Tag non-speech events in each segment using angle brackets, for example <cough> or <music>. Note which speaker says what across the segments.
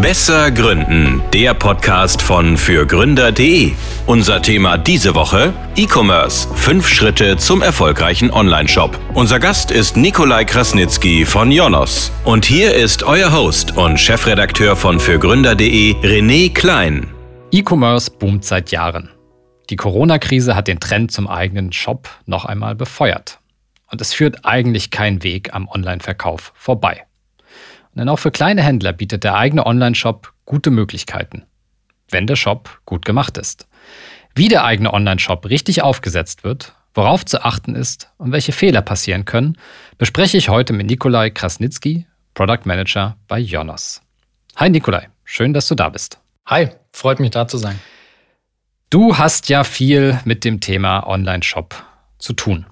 Speaker 1: Besser Gründen, der Podcast von fürgründer.de. Unser Thema diese Woche: E-Commerce. Fünf Schritte zum erfolgreichen Onlineshop. Unser Gast ist Nikolai Krasnitzky von Jonos. Und hier ist euer Host und Chefredakteur von fürgründer.de, René Klein.
Speaker 2: E-Commerce boomt seit Jahren. Die Corona-Krise hat den Trend zum eigenen Shop noch einmal befeuert. Und es führt eigentlich kein Weg am Online-Verkauf vorbei. Denn auch für kleine Händler bietet der eigene Online-Shop gute Möglichkeiten, wenn der Shop gut gemacht ist. Wie der eigene Online-Shop richtig aufgesetzt wird, worauf zu achten ist und welche Fehler passieren können, bespreche ich heute mit Nikolai Krasnitzky, Product Manager bei Jonas. Hi Nikolai, schön, dass du da bist.
Speaker 3: Hi, freut mich da zu sein.
Speaker 2: Du hast ja viel mit dem Thema Online-Shop zu tun.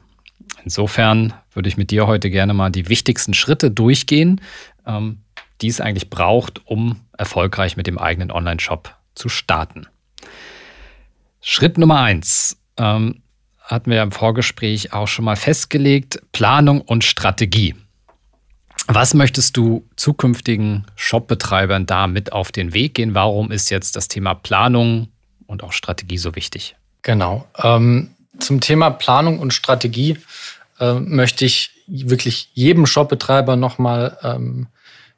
Speaker 2: Insofern würde ich mit dir heute gerne mal die wichtigsten Schritte durchgehen, ähm, die es eigentlich braucht, um erfolgreich mit dem eigenen Online-Shop zu starten. Schritt Nummer eins ähm, hatten wir im Vorgespräch auch schon mal festgelegt: Planung und Strategie. Was möchtest du zukünftigen Shopbetreibern da mit auf den Weg gehen? Warum ist jetzt das Thema Planung und auch Strategie so wichtig?
Speaker 3: Genau. Ähm, zum Thema Planung und Strategie äh, möchte ich wirklich jedem Shopbetreiber nochmal ähm,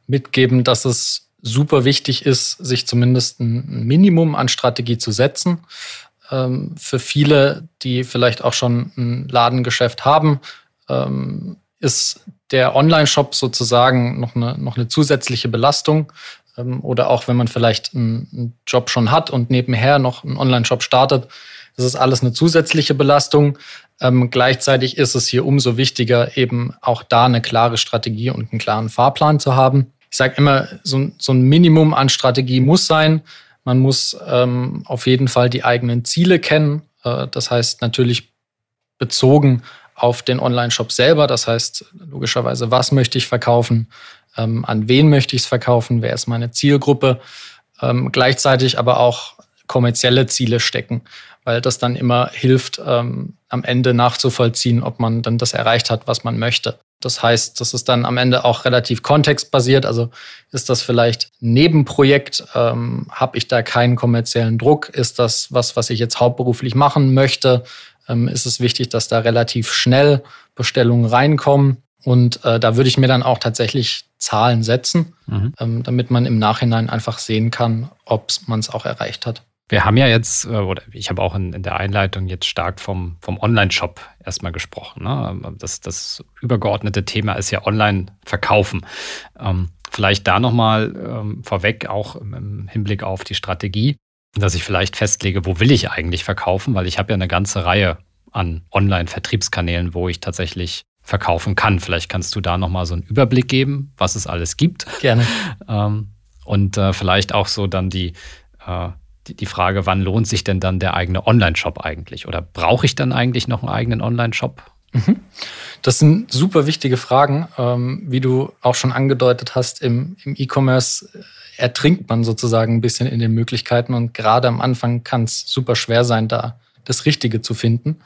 Speaker 3: mitgeben, dass es super wichtig ist, sich zumindest ein Minimum an Strategie zu setzen. Ähm, für viele, die vielleicht auch schon ein Ladengeschäft haben, ähm, ist der Online-Shop sozusagen noch eine, noch eine zusätzliche Belastung. Ähm, oder auch wenn man vielleicht einen, einen Job schon hat und nebenher noch einen Online-Shop startet, ist es alles eine zusätzliche Belastung. Ähm, gleichzeitig ist es hier umso wichtiger, eben auch da eine klare Strategie und einen klaren Fahrplan zu haben. Ich sage immer, so, so, ein Minimum an Strategie muss sein. Man muss ähm, auf jeden Fall die eigenen Ziele kennen. Äh, das heißt natürlich bezogen auf den Online-Shop selber. Das heißt logischerweise, was möchte ich verkaufen, ähm, an wen möchte ich es verkaufen, wer ist meine Zielgruppe. Ähm, gleichzeitig aber auch kommerzielle Ziele stecken weil das dann immer hilft, ähm, am Ende nachzuvollziehen, ob man dann das erreicht hat, was man möchte. Das heißt, das ist dann am Ende auch relativ kontextbasiert. Also ist das vielleicht ein Nebenprojekt? Ähm, Habe ich da keinen kommerziellen Druck? Ist das was, was ich jetzt hauptberuflich machen möchte? Ähm, ist es wichtig, dass da relativ schnell Bestellungen reinkommen? Und äh, da würde ich mir dann auch tatsächlich Zahlen setzen, mhm. ähm, damit man im Nachhinein einfach sehen kann, ob man es auch erreicht hat.
Speaker 2: Wir haben ja jetzt, äh, oder ich habe auch in, in, der Einleitung jetzt stark vom, vom Online-Shop erstmal gesprochen. Ne? Das, das übergeordnete Thema ist ja Online-Verkaufen. Ähm, vielleicht da nochmal ähm, vorweg, auch im Hinblick auf die Strategie, dass ich vielleicht festlege, wo will ich eigentlich verkaufen, weil ich habe ja eine ganze Reihe an Online-Vertriebskanälen, wo ich tatsächlich verkaufen kann. Vielleicht kannst du da nochmal so einen Überblick geben, was es alles gibt.
Speaker 3: Gerne.
Speaker 2: Ähm, und äh, vielleicht auch so dann die äh, die Frage, wann lohnt sich denn dann der eigene Online-Shop eigentlich? Oder brauche ich dann eigentlich noch einen eigenen Online-Shop?
Speaker 3: Mhm. Das sind super wichtige Fragen. Ähm, wie du auch schon angedeutet hast, im, E-Commerce ertrinkt man sozusagen ein bisschen in den Möglichkeiten und gerade am Anfang kann es super schwer sein, da das Richtige zu finden.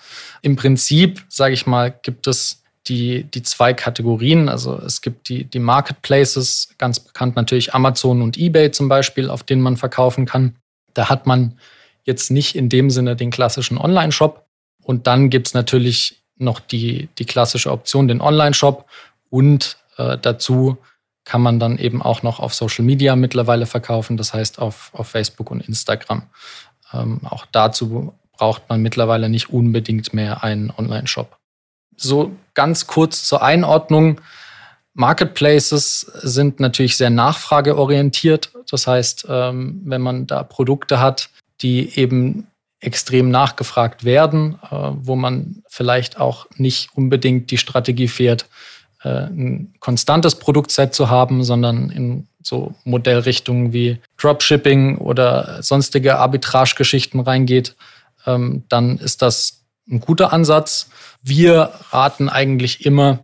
Speaker 3: Im Prinzip, sage ich mal, gibt es die, die zwei Kategorien. Also es gibt die, die Marketplaces, ganz bekannt natürlich Amazon und eBay zum Beispiel, auf denen man verkaufen kann. Da hat man jetzt nicht in dem Sinne den klassischen Online-Shop. Und dann gibt's natürlich noch die, die klassische Option, den Online-Shop. Und äh, dazu kann man dann eben auch noch auf Social Media mittlerweile verkaufen, das heißt auf, auf Facebook und Instagram. Ähm, auch dazu braucht man mittlerweile nicht unbedingt mehr einen Online-Shop. So ganz kurz zur Einordnung. Marketplaces sind natürlich sehr nachfrageorientiert. Das heißt, ähm, wenn man da Produkte hat, die eben extrem nachgefragt werden, äh, wo man vielleicht auch nicht unbedingt die Strategie fährt, äh, ein konstantes Produktset zu haben, sondern in so Modellrichtungen wie Dropshipping oder sonstige Arbitragegeschichten reingeht, ähm, dann ist das ein guter Ansatz. Wir raten eigentlich immer,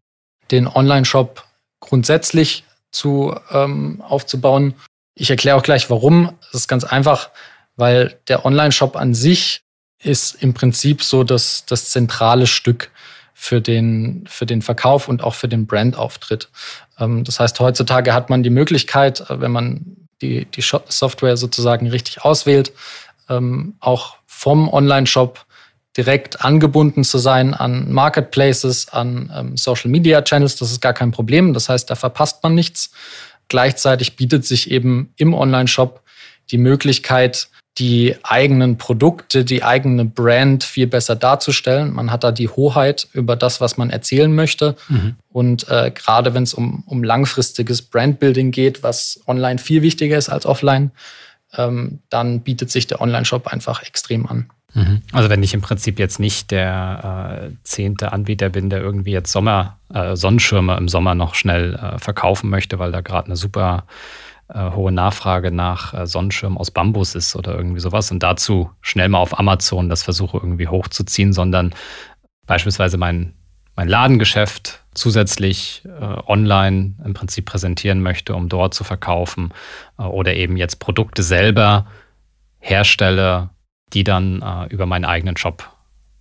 Speaker 3: den Online-Shop grundsätzlich zu ähm, aufzubauen. Ich erkläre auch gleich, warum. Es ist ganz einfach, weil der Online-Shop an sich ist im Prinzip so das, das zentrale Stück für den, für den Verkauf und auch für den Brandauftritt. Ähm, das heißt, heutzutage hat man die Möglichkeit, äh, wenn man die, die Software sozusagen richtig auswählt, ähm, auch vom Online-Shop direkt angebunden zu sein an Marketplaces, an ähm, Social Media Channels, das ist gar kein Problem. Das heißt, da verpasst man nichts. Gleichzeitig bietet sich eben im Online-Shop die Möglichkeit, die eigenen Produkte, die eigene Brand viel besser darzustellen. Man hat da die Hoheit über das, was man erzählen möchte. Mhm. Und äh, gerade wenn es um, um langfristiges Brandbuilding geht, was online viel wichtiger ist als offline, ähm, dann bietet sich der Online-Shop einfach extrem an.
Speaker 2: Mhm. Also wenn ich im Prinzip jetzt nicht der äh, zehnte Anbieter bin, der irgendwie jetzt Sommer, äh, Sonnenschirme im Sommer noch schnell äh, verkaufen möchte, weil da gerade eine super äh, hohe Nachfrage nach äh, Sonnenschirmen aus Bambus ist oder irgendwie sowas und dazu schnell mal auf Amazon das versuche irgendwie hochzuziehen, sondern beispielsweise mein, mein Ladengeschäft zusätzlich äh, online im Prinzip präsentieren möchte, um dort zu verkaufen oder eben jetzt Produkte selber herstelle, die dann äh, über meinen eigenen Shop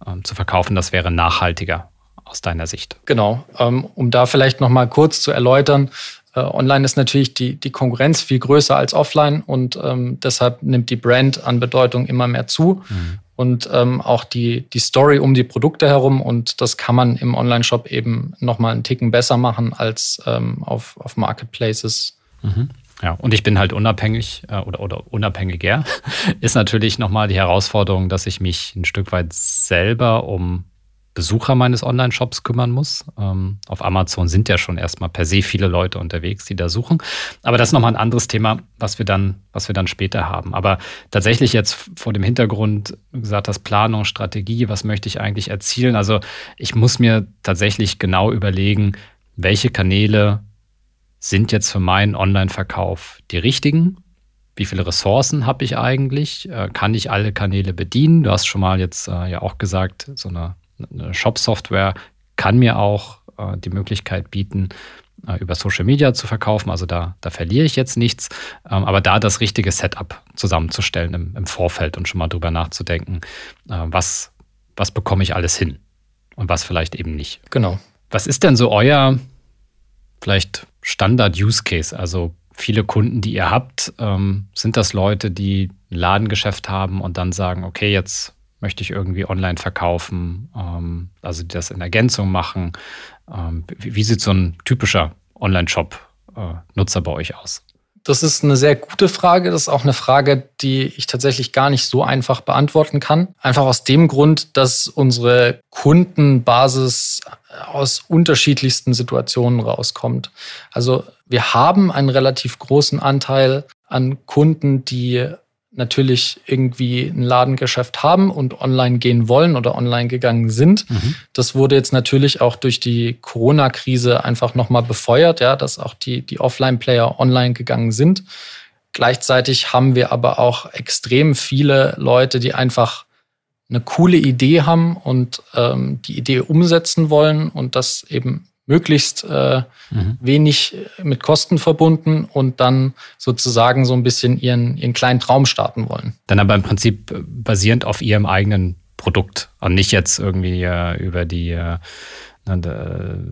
Speaker 2: ähm, zu verkaufen, das wäre nachhaltiger aus deiner Sicht.
Speaker 3: Genau, ähm, um da vielleicht noch mal kurz zu erläutern, äh, online ist natürlich die, die Konkurrenz viel größer als offline und ähm, deshalb nimmt die Brand an Bedeutung immer mehr zu. Mhm. Und ähm, auch die, die Story um die Produkte herum. Und das kann man im Online-Shop eben nochmal einen Ticken besser machen als ähm, auf, auf Marketplaces.
Speaker 2: Mhm. Ja, und ich bin halt unabhängig äh, oder, oder unabhängiger. <laughs> Ist natürlich nochmal die Herausforderung, dass ich mich ein Stück weit selber um Besucher meines Online-Shops kümmern muss. Ähm, auf Amazon sind ja schon erstmal per se viele Leute unterwegs, die da suchen. Aber das ist nochmal ein anderes Thema, was wir dann, was wir dann später haben. Aber tatsächlich jetzt vor dem Hintergrund gesagt, das Planung, Strategie, was möchte ich eigentlich erzielen? Also ich muss mir tatsächlich genau überlegen, welche Kanäle sind jetzt für meinen Online-Verkauf die richtigen? Wie viele Ressourcen habe ich eigentlich? Äh, kann ich alle Kanäle bedienen? Du hast schon mal jetzt äh, ja auch gesagt, so eine eine Shop-Software kann mir auch äh, die Möglichkeit bieten, über Social Media zu verkaufen. Also da, da verliere ich jetzt nichts. Ähm, aber da das richtige Setup zusammenzustellen im, im Vorfeld und schon mal drüber nachzudenken, was, was bekomme ich alles hin und was vielleicht eben nicht.
Speaker 3: Genau.
Speaker 2: Was ist denn so euer vielleicht Standard-Use-Case? Also viele Kunden, die ihr habt, ähm, sind das Leute, die ein Ladengeschäft haben und dann sagen, okay, jetzt möchte ich irgendwie online verkaufen, ähm, also die das in Ergänzung machen. Ähm, wie, wie, sieht so ein typischer Online-Shop-Nutzer äh, bei euch aus?
Speaker 3: Das ist eine sehr gute Frage. Das ist auch eine Frage, die ich tatsächlich gar nicht so einfach beantworten kann. Einfach aus dem Grund, dass unsere Kundenbasis aus unterschiedlichsten Situationen rauskommt. Also wir haben einen relativ großen Anteil an Kunden, die natürlich irgendwie ein Ladengeschäft haben und online gehen wollen oder online gegangen sind. Mhm. Das wurde jetzt natürlich auch durch die Corona-Krise einfach nochmal befeuert, ja, dass auch die, die Offline-Player online gegangen sind. Gleichzeitig haben wir aber auch extrem viele Leute, die einfach eine coole Idee haben und ähm, die Idee umsetzen wollen und das eben möglichst äh, mhm. wenig mit Kosten verbunden und dann sozusagen so ein bisschen ihren, ihren kleinen Traum starten wollen.
Speaker 2: Dann aber im Prinzip basierend auf ihrem eigenen Produkt und nicht jetzt irgendwie äh, über die äh, ne,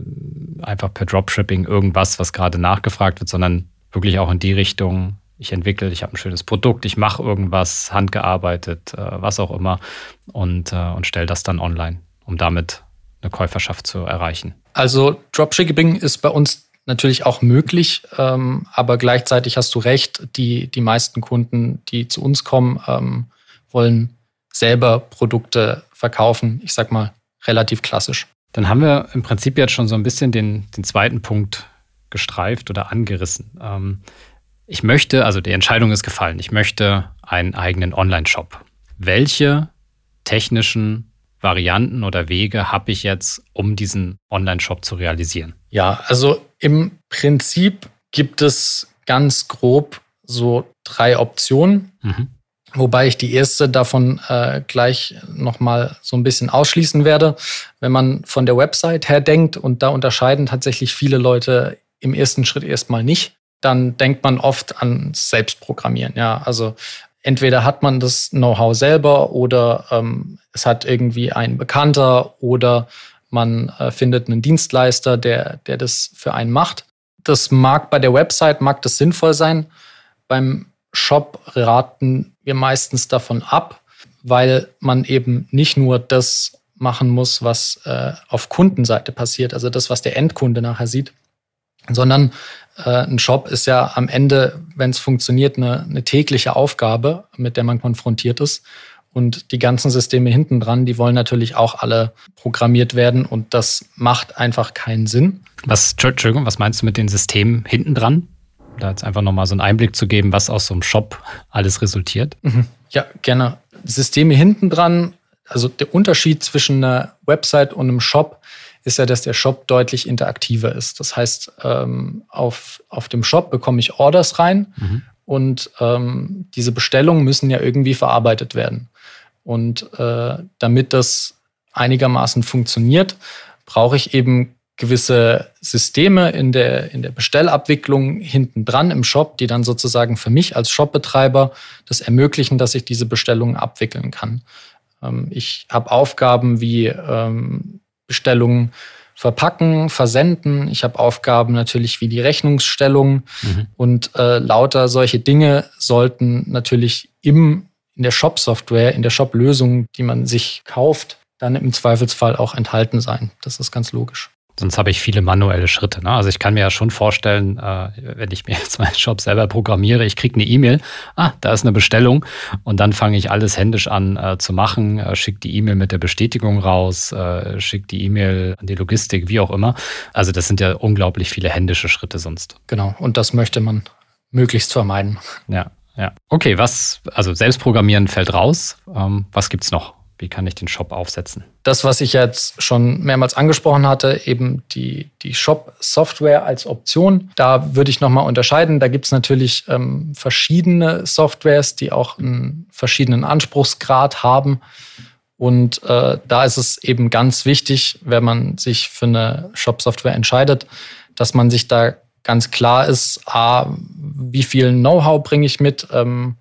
Speaker 2: einfach per Dropshipping irgendwas, was gerade nachgefragt wird, sondern wirklich auch in die Richtung, ich entwickle, ich habe ein schönes Produkt, ich mache irgendwas, handgearbeitet, äh, was auch immer und, äh, und stelle das dann online, um damit eine Käuferschaft zu erreichen.
Speaker 3: Also Dropshipping ist bei uns natürlich auch möglich, ähm, aber gleichzeitig hast du recht, die, die meisten Kunden, die zu uns kommen, ähm, wollen selber Produkte verkaufen. Ich sag mal, relativ klassisch.
Speaker 2: Dann haben wir im Prinzip jetzt schon so ein bisschen den, den zweiten Punkt gestreift oder angerissen. Ähm, ich möchte, also die Entscheidung ist gefallen, ich möchte einen eigenen Online-Shop. Welche technischen Varianten oder Wege habe ich jetzt, um diesen Online-Shop zu realisieren?
Speaker 3: Ja, also im Prinzip gibt es ganz grob so drei Optionen. Mhm. Wobei ich die erste davon äh, gleich nochmal so ein bisschen ausschließen werde. Wenn man von der Website her denkt, und da unterscheiden tatsächlich viele Leute im ersten Schritt erstmal nicht, dann denkt man oft an Selbstprogrammieren. Ja, also entweder hat man das Know-how selber oder ähm, es hat irgendwie ein Bekannter oder man äh, findet einen Dienstleister, der, der das für einen macht. Das mag bei der Website, mag das sinnvoll sein. beim Shop raten wir meistens davon ab, weil man eben nicht nur das machen muss, was äh, auf Kundenseite passiert, also das, was der Endkunde nachher sieht, sondern äh, ein Shop ist ja am Ende, wenn es funktioniert, eine, eine tägliche Aufgabe, mit der man konfrontiert ist. Und die ganzen Systeme hinten dran, die wollen natürlich auch alle programmiert werden und das macht einfach keinen Sinn.
Speaker 2: Was, Entschuldigung, was meinst du mit den Systemen hinten dran? Da jetzt einfach nochmal so einen Einblick zu geben, was aus so einem Shop alles resultiert.
Speaker 3: Mhm. Ja, gerne. Systeme hinten dran, also der Unterschied zwischen einer Website und einem Shop ist ja, dass der Shop deutlich interaktiver ist. Das heißt, ähm, auf, auf dem Shop bekomme ich Orders rein mhm. und ähm, diese Bestellungen müssen ja irgendwie verarbeitet werden. Und äh, damit das einigermaßen funktioniert, brauche ich eben gewisse Systeme in der, in der Bestellabwicklung hinten dran im Shop, die dann sozusagen für mich als Shopbetreiber das ermöglichen, dass ich diese Bestellungen abwickeln kann. Ähm, ich habe Aufgaben wie ähm, Bestellungen verpacken, versenden. Ich habe Aufgaben natürlich wie die Rechnungsstellung mhm. und äh, lauter solche Dinge sollten natürlich im in der Shop-Software, in der Shop-Lösung, die man sich kauft, dann im Zweifelsfall auch enthalten sein. Das ist ganz logisch.
Speaker 2: Sonst habe ich viele manuelle Schritte. Ne? Also ich kann mir ja schon vorstellen, äh, wenn ich mir <laughs> jetzt meinen Shop selber programmiere, ich kriege eine E-Mail, ah, da ist eine Bestellung und dann fange ich alles händisch an äh, zu machen, äh, schicke die E-Mail mit der Bestätigung raus, äh, schicke die E-Mail an die Logistik, wie auch immer. Also das sind ja unglaublich viele händische Schritte sonst.
Speaker 3: Genau, und das möchte man möglichst vermeiden.
Speaker 2: Ja, ja. Okay, was, also Selbstprogrammieren fällt raus. Ähm, was gibt's noch? Wie kann ich den Shop aufsetzen?
Speaker 3: Das, was ich jetzt schon mehrmals angesprochen hatte, eben die, die Shop-Software als Option. Da würde ich nochmal unterscheiden. Da gibt es natürlich ähm, verschiedene Softwares, die auch einen verschiedenen Anspruchsgrad haben. Und äh, da ist es eben ganz wichtig, wenn man sich für eine Shop-Software entscheidet, dass man sich da ganz klar ist, A, wie viel Know-how bringe ich mit, ähm,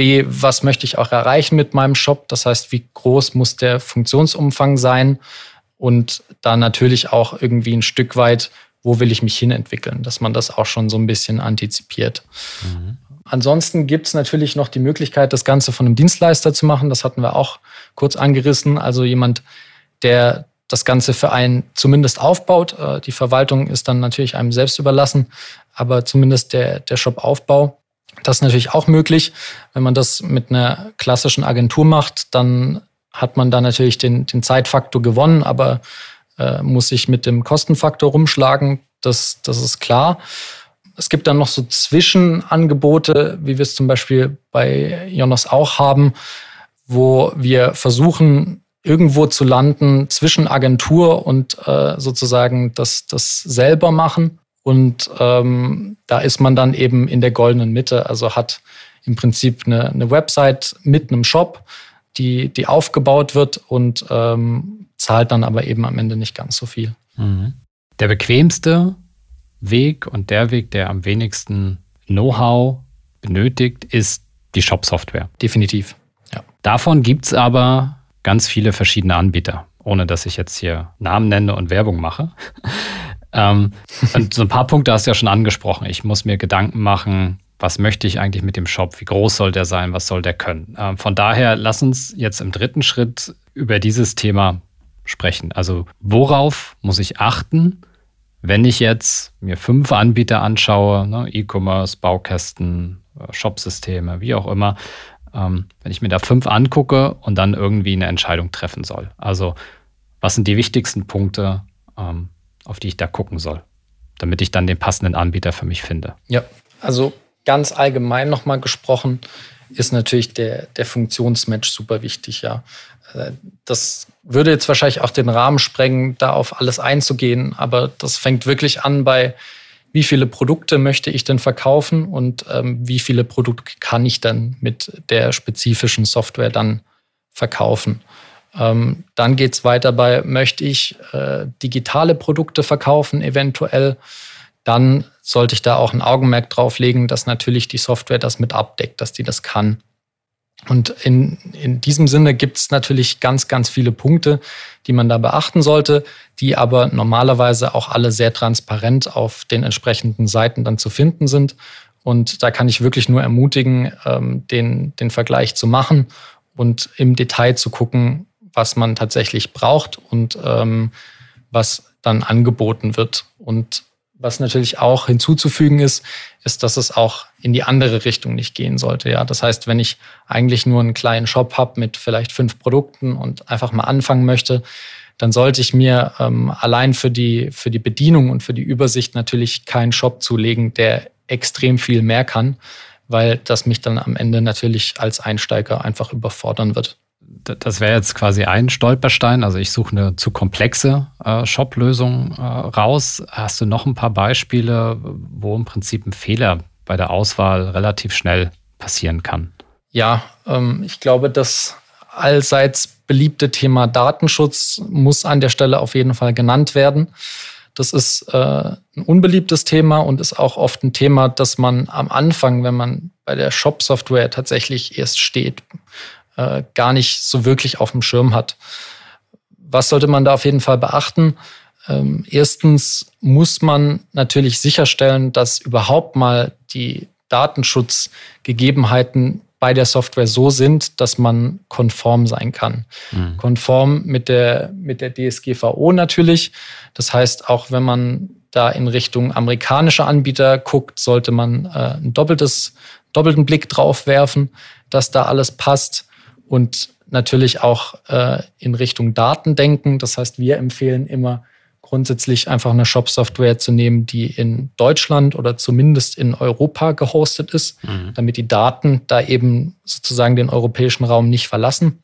Speaker 3: B, was möchte ich auch erreichen mit meinem Shop, das heißt, wie groß muss der Funktionsumfang sein und da natürlich auch irgendwie ein Stück weit, wo will ich mich hinentwickeln, dass man das auch schon so ein bisschen antizipiert. Mhm. Ansonsten gibt es natürlich noch die Möglichkeit, das Ganze von einem Dienstleister zu machen. Das hatten wir auch kurz angerissen. Also jemand, der das Ganze für einen zumindest aufbaut. Äh, die Verwaltung ist dann natürlich einem selbst überlassen, aber zumindest der, der Shop-Aufbau. Das ist natürlich auch möglich. Wenn man das mit einer klassischen Agentur macht, dann hat man da natürlich den, den Zeitfaktor gewonnen, aber äh, muss sich mit dem Kostenfaktor rumschlagen. Das, das ist klar. Es gibt dann noch so Zwischenangebote, wie wir es zum Beispiel bei Jonas auch haben, wo wir versuchen, irgendwo zu landen zwischen Agentur und äh, sozusagen das, das selber machen. Und ähm, da ist man dann eben in der goldenen Mitte, also hat im Prinzip eine, eine Website mit einem Shop, die, die aufgebaut wird und ähm, zahlt dann aber eben am Ende nicht ganz so viel.
Speaker 2: Mhm. Der bequemste Weg und der Weg, der am wenigsten Know-how benötigt, ist die Shop-Software.
Speaker 3: Definitiv.
Speaker 2: Ja. Davon gibt es aber ganz viele verschiedene Anbieter, ohne dass ich jetzt hier Namen nenne und Werbung mache. Ähm, und so ein paar Punkte hast du ja schon angesprochen. Ich muss mir Gedanken machen, was möchte ich eigentlich mit dem Shop? Wie groß soll der sein? Was soll der können? Ähm, von daher, lass uns jetzt im dritten Schritt über dieses Thema sprechen. Also worauf muss ich achten, wenn ich jetzt mir fünf Anbieter anschaue, ne, E-Commerce, Baukästen, äh, Shopsysteme, wie auch immer, ähm, wenn ich mir da fünf angucke und dann irgendwie eine Entscheidung treffen soll. Also was sind die wichtigsten Punkte, ähm, auf die ich da gucken soll, damit ich dann den passenden Anbieter für mich finde?
Speaker 3: Ja, also ganz allgemein nochmal gesprochen, ist natürlich der, der Funktionsmatch super wichtig, ja. Äh, das würde jetzt wahrscheinlich auch den Rahmen sprengen, da auf alles einzugehen, aber das fängt wirklich an bei wie viele Produkte möchte ich denn verkaufen und ähm, wie viele Produkte kann ich dann mit der spezifischen Software dann verkaufen. Ähm, dann geht es weiter bei, möchte ich äh, digitale Produkte verkaufen, eventuell, dann sollte ich da auch ein Augenmerk drauf legen, dass natürlich die Software das mit abdeckt, dass die das kann. Und in, in diesem Sinne gibt es natürlich ganz, ganz viele Punkte, die man da beachten sollte, die aber normalerweise auch alle sehr transparent auf den entsprechenden Seiten dann zu finden sind. Und da kann ich wirklich nur ermutigen, ähm, den, den Vergleich zu machen und im Detail zu gucken, was man tatsächlich braucht und ähm, was dann angeboten wird. Und was natürlich auch hinzuzufügen ist, ist, dass es auch in die andere Richtung nicht gehen sollte. Ja, das heißt, wenn ich eigentlich nur einen kleinen Shop habe mit vielleicht fünf Produkten und einfach mal anfangen möchte, dann sollte ich mir ähm, allein für die, für die Bedienung und für die Übersicht natürlich keinen Shop zulegen, der extrem viel mehr kann, weil das mich dann am Ende natürlich als Einsteiger einfach überfordern wird
Speaker 2: das wäre jetzt quasi ein Stolperstein. Also ich suche eine zu komplexe äh, Shop-Lösung äh, raus. Hast du noch ein paar Beispiele, wo im Prinzip ein Fehler bei der Auswahl relativ schnell passieren kann?
Speaker 3: Ja, ähm, ich glaube, das allseits beliebte Thema Datenschutz muss an der Stelle auf jeden Fall genannt werden. Das ist äh, ein unbeliebtes Thema und ist auch oft ein Thema, das man am Anfang, wenn man bei der Shop-Software tatsächlich erst steht, äh, gar nicht so wirklich auf dem Schirm hat. Was sollte man da auf jeden Fall beachten? Ähm, erstens muss man natürlich sicherstellen, dass überhaupt mal die Datenschutzgegebenheiten bei der Software so sind, dass man konform sein kann. Mhm. Konform mit der, mit der DSGVO natürlich. Das heißt, auch wenn man da in Richtung amerikanische Anbieter guckt, sollte man äh, ein doppeltes, doppelten Blick drauf werfen, dass da alles passt und natürlich auch äh, in Richtung Daten denken. Das heißt, wir empfehlen immer grundsätzlich einfach eine Shop-Software zu nehmen, die in Deutschland oder zumindest in Europa gehostet ist, mhm. damit die Daten da eben sozusagen den europäischen Raum nicht verlassen.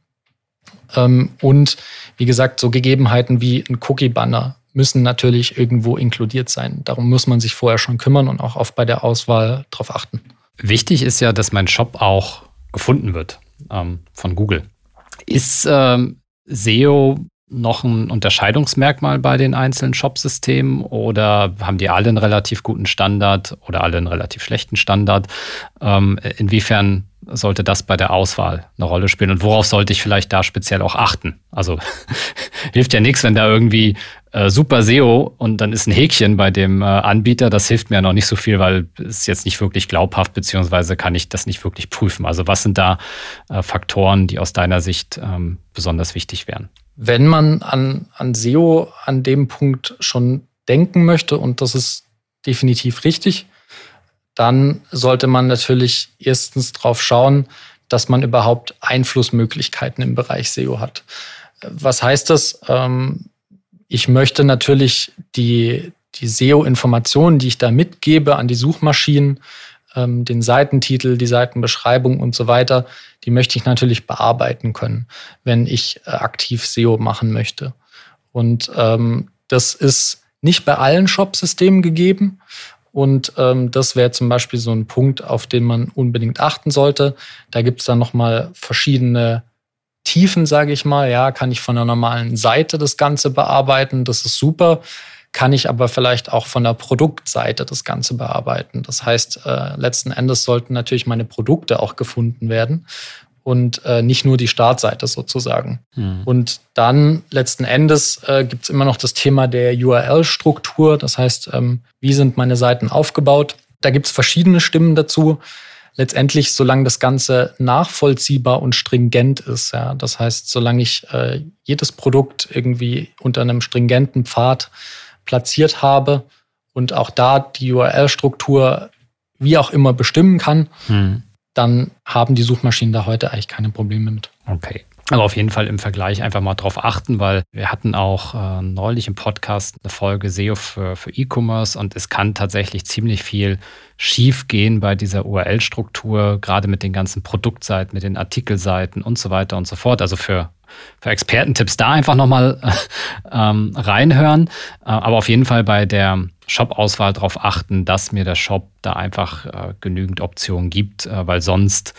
Speaker 3: Ähm, und wie gesagt, so Gegebenheiten wie ein Cookie-Banner müssen natürlich irgendwo inkludiert sein. Darum muss man sich vorher schon kümmern und auch oft bei der Auswahl darauf achten.
Speaker 2: Wichtig ist ja, dass mein Shop auch gefunden wird ähm, von Google. Ist ähm, SEO noch ein Unterscheidungsmerkmal bei den einzelnen Shop-Systemen oder haben die alle einen relativ guten Standard oder alle einen relativ schlechten Standard? Ähm, inwiefern sollte das bei der Auswahl eine Rolle spielen und worauf sollte ich vielleicht da speziell auch achten? Also <laughs> hilft ja nichts, wenn da irgendwie äh, super SEO und dann ist ein Häkchen bei dem äh, Anbieter. Das hilft mir ja noch nicht so viel, weil es jetzt nicht wirklich glaubhaft, beziehungsweise kann ich das nicht wirklich prüfen. Also was sind da äh, Faktoren, die aus deiner Sicht ähm, besonders wichtig wären?
Speaker 3: Wenn man an, an SEO an dem Punkt schon denken möchte, und das ist definitiv richtig, dann sollte man natürlich erstens darauf schauen, dass man überhaupt Einflussmöglichkeiten im Bereich SEO hat. Was heißt das? Ähm, ich möchte natürlich die, die SEO-Informationen, die ich da mitgebe an die Suchmaschinen, ähm, den Seitentitel, die Seitenbeschreibung und so weiter, die möchte ich natürlich bearbeiten können, wenn ich äh, aktiv SEO machen möchte. Und ähm, das ist nicht bei allen Shop-Systemen gegeben. Und ähm, das wäre zum Beispiel so ein Punkt, auf den man unbedingt achten sollte. Da gibt es dann nochmal verschiedene Tiefen, sage ich mal. Ja, kann ich von der normalen Seite das Ganze bearbeiten, das ist super. Kann ich aber vielleicht auch von der Produktseite das Ganze bearbeiten. Das heißt, äh, letzten Endes sollten natürlich meine Produkte auch gefunden werden und äh, nicht nur die Startseite sozusagen. Hm. Und dann letzten Endes äh, gibt es immer noch das Thema der URL-Struktur. Das heißt, ähm, wie sind meine Seiten aufgebaut? Da gibt es verschiedene Stimmen dazu letztendlich, solange das Ganze nachvollziehbar und stringent ist, ja, das heißt, solange ich äh, jedes Produkt irgendwie unter einem stringenten Pfad platziert habe und auch da die URL-Struktur wie auch immer bestimmen kann, hm. dann haben die Suchmaschinen da heute eigentlich keine Probleme mit.
Speaker 2: Okay. Aber auf jeden Fall im Vergleich einfach mal drauf achten, weil wir hatten auch äh, neulich im Podcast eine Folge SEO für, für E-Commerce und es kann tatsächlich ziemlich viel schief gehen bei dieser URL-Struktur, gerade mit den ganzen Produktseiten, mit den Artikelseiten und so weiter und so fort. Also für, für Expertentipps da einfach nochmal <laughs> ähm, reinhören. Äh, aber auf jeden Fall bei der Shop-Auswahl darauf achten, dass mir der Shop da einfach äh, genügend Optionen gibt, äh, weil sonst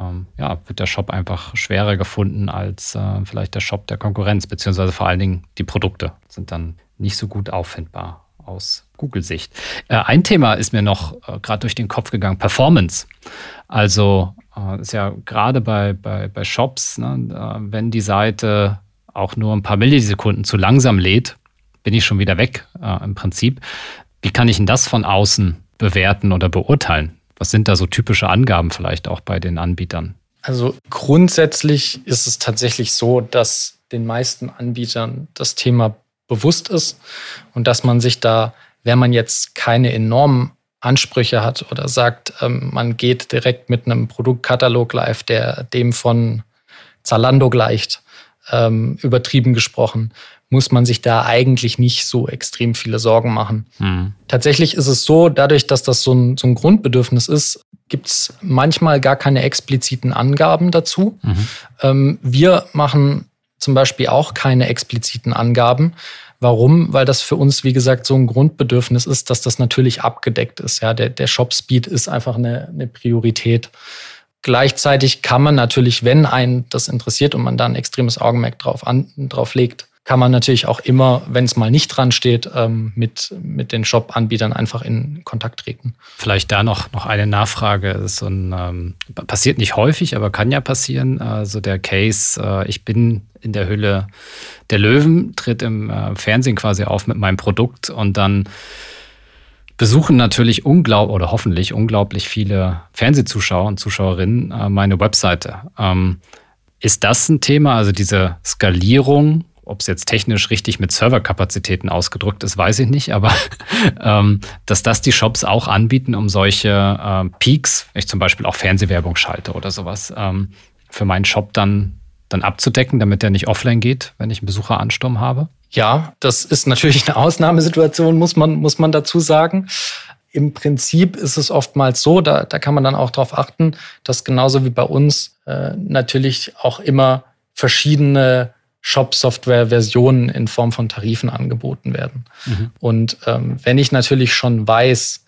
Speaker 2: ähm, ja, wird der Shop einfach schwerer gefunden als äh, vielleicht der Shop der Konkurrenz, beziehungsweise vor allen Dingen die Produkte sind dann nicht so gut auffindbar aus Google-Sicht. Äh, ein Thema ist mir noch äh, gerade durch den Kopf gegangen, Performance. Also äh, ist ja gerade bei, bei, bei Shops, ne, wenn die Seite auch nur ein paar Millisekunden zu langsam lädt, bin ich schon wieder weg äh, im Prinzip. Wie kann ich denn das von außen bewerten oder beurteilen? Was sind da so typische Angaben vielleicht auch bei den Anbietern?
Speaker 3: Also grundsätzlich ist es tatsächlich so, dass den meisten Anbietern das Thema bewusst ist und dass man sich da, wenn man jetzt keine enormen Ansprüche hat oder sagt, ähm, man geht direkt mit einem Produktkatalog live, der dem von Zalando gleicht, ähm, übertrieben gesprochen, muss man sich da eigentlich nicht so extrem viele Sorgen machen. Mhm. Tatsächlich ist es so, dadurch, dass das so ein, so ein Grundbedürfnis ist, gibt es manchmal gar keine expliziten Angaben dazu. Mhm. Ähm, wir machen zum Beispiel auch keine expliziten Angaben. Warum? Weil das für uns, wie gesagt, so ein Grundbedürfnis ist, dass das natürlich abgedeckt ist. Ja, der, der Shop-Speed ist einfach eine, eine Priorität. Gleichzeitig kann man natürlich, wenn einen das interessiert und man da ein extremes Augenmerk drauf, an, drauf legt, kann man natürlich auch immer, wenn es mal nicht dran steht, ähm, mit, mit den Shop-Anbietern einfach in Kontakt treten.
Speaker 2: Vielleicht da noch, noch eine Nachfrage. Das ist so ein, ähm, passiert nicht häufig, aber kann ja passieren. Also der Case, äh, ich bin in der Hülle der Löwen, tritt im äh, Fernsehen quasi auf mit meinem Produkt und dann besuchen natürlich unglaublich oder hoffentlich unglaublich viele Fernsehzuschauer und Zuschauerinnen äh, meine Webseite. Ähm, ist das ein Thema, also diese Skalierung ob es jetzt technisch richtig mit Serverkapazitäten ausgedrückt ist, weiß ich nicht, aber <laughs> ähm, dass das die Shops auch anbieten, um solche äh, Peaks, wenn ich zum Beispiel auch Fernsehwerbung schalte oder sowas, ähm, für meinen Shop dann, dann abzudecken, damit der nicht offline geht, wenn ich einen Besucheransturm habe?
Speaker 3: Ja, das ist natürlich eine Ausnahmesituation, muss man, muss man dazu sagen. Im Prinzip ist es oftmals so, da, da kann man dann auch darauf achten, dass genauso wie bei uns äh, natürlich auch immer verschiedene Shop-Software-Versionen in Form von Tarifen angeboten werden. Mhm. Und ähm, wenn ich natürlich schon weiß,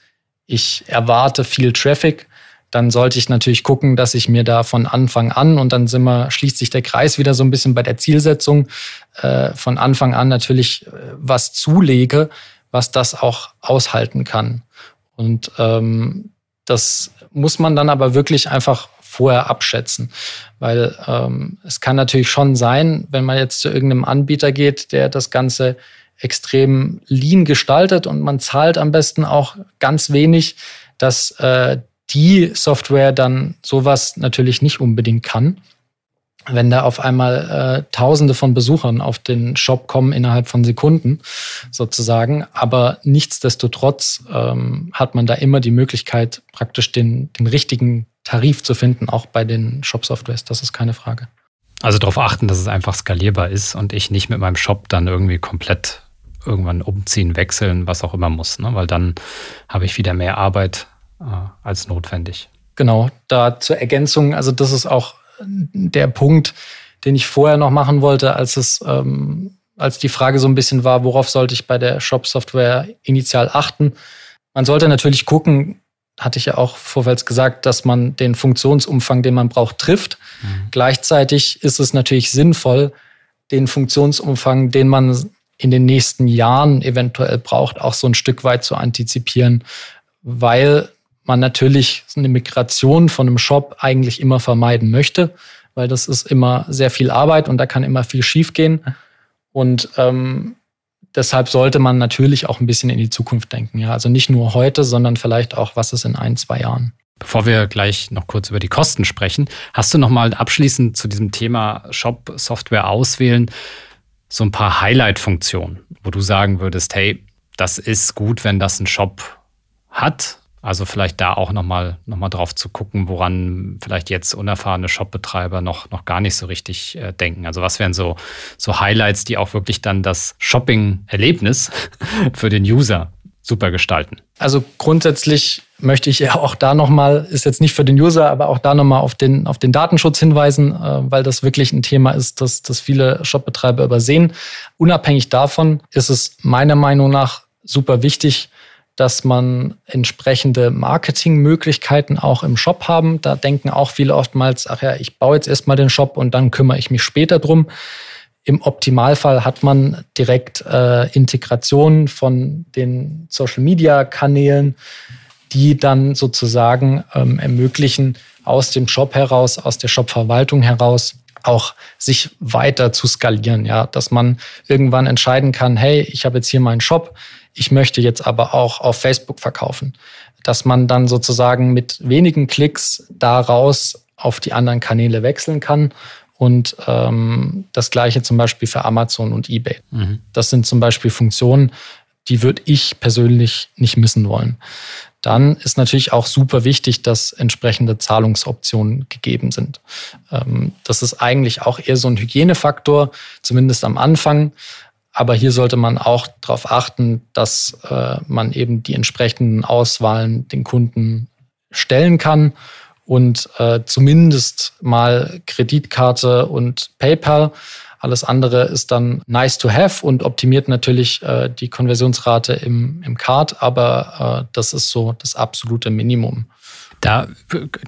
Speaker 3: ich erwarte viel Traffic, dann sollte ich natürlich gucken, dass ich mir da von Anfang an und dann sind wir, schließt sich der Kreis wieder so ein bisschen bei der Zielsetzung, äh, von Anfang an natürlich äh, was zulege, was das auch aushalten kann. Und ähm, das muss man dann aber wirklich einfach vorher abschätzen. Weil ähm, es kann natürlich schon sein, wenn man jetzt zu irgendeinem Anbieter geht, der das Ganze extrem lean gestaltet und man zahlt am besten auch ganz wenig, dass äh, die Software dann sowas natürlich nicht unbedingt kann. Wenn da auf einmal äh, Tausende von Besuchern auf den Shop kommen innerhalb von Sekunden sozusagen, aber nichtsdestotrotz ähm, hat man da immer die Möglichkeit, praktisch den, den richtigen Tarif zu finden, auch bei den Shop-Softwares. Das ist keine Frage.
Speaker 2: Also darauf achten, dass es einfach skalierbar ist und ich nicht mit meinem Shop dann irgendwie komplett irgendwann umziehen, wechseln, was auch immer muss, ne? weil dann habe ich wieder mehr Arbeit äh, als notwendig.
Speaker 3: Genau, da zur Ergänzung, also das ist auch der Punkt, den ich vorher noch machen wollte, als es ähm, als die Frage so ein bisschen war, worauf sollte ich bei der Shop-Software initial achten. Man sollte natürlich gucken, hatte ich ja auch vorwärts gesagt, dass man den Funktionsumfang, den man braucht, trifft. Mhm. Gleichzeitig ist es natürlich sinnvoll, den Funktionsumfang, den man in den nächsten Jahren eventuell braucht, auch so ein Stück weit zu antizipieren, weil man natürlich eine Migration von einem Shop eigentlich immer vermeiden möchte, weil das ist immer sehr viel Arbeit und da kann immer viel schiefgehen. Und ähm, deshalb sollte man natürlich auch ein bisschen in die Zukunft denken. Ja, also nicht nur heute, sondern vielleicht auch, was ist in ein, zwei Jahren.
Speaker 2: Bevor wir gleich noch kurz über die Kosten sprechen, hast du noch mal abschließend zu diesem Thema Shop-Software auswählen so ein paar Highlight-Funktionen, wo du sagen würdest, hey, das ist gut, wenn das ein Shop hat, also vielleicht da auch nochmal noch mal drauf zu gucken, woran vielleicht jetzt unerfahrene Shopbetreiber noch, noch gar nicht so richtig äh, denken. Also was wären so, so Highlights, die auch wirklich dann das Shopping-Erlebnis <laughs> für den User super gestalten?
Speaker 3: Also grundsätzlich möchte ich ja auch da nochmal, ist jetzt nicht für den User, aber auch da nochmal auf den, auf den Datenschutz hinweisen, äh, weil das wirklich ein Thema ist, das, das viele Shopbetreiber übersehen. Unabhängig davon ist es meiner Meinung nach super wichtig, dass man entsprechende Marketingmöglichkeiten auch im Shop haben. Da denken auch viele oftmals, ach ja, ich baue jetzt erstmal den Shop und dann kümmere ich mich später drum. Im Optimalfall hat man direkt äh, Integration von den Social-Media-Kanälen, die dann sozusagen ähm, ermöglichen, aus dem Shop heraus, aus der Shop-Verwaltung heraus auch sich weiter zu skalieren, ja, dass man irgendwann entscheiden kann, hey, ich habe jetzt hier meinen Shop, ich möchte jetzt aber auch auf Facebook verkaufen. dass man dann sozusagen mit wenigen Klicks daraus auf die anderen Kanäle wechseln kann. Und ähm, das gleiche zum Beispiel für Amazon und eBay. Mhm. Das sind zum Beispiel Funktionen, die würde ich persönlich nicht missen wollen. Dann ist natürlich auch super wichtig, dass entsprechende Zahlungsoptionen gegeben sind. Ähm, das ist eigentlich auch eher so ein Hygienefaktor, zumindest am Anfang. Aber hier sollte man auch darauf achten, dass äh, man eben die entsprechenden Auswahlen den Kunden stellen kann und äh, zumindest mal Kreditkarte und PayPal. Alles andere ist dann nice to have und optimiert natürlich äh, die Konversionsrate im, im Card, aber äh, das ist so das absolute Minimum.
Speaker 2: Da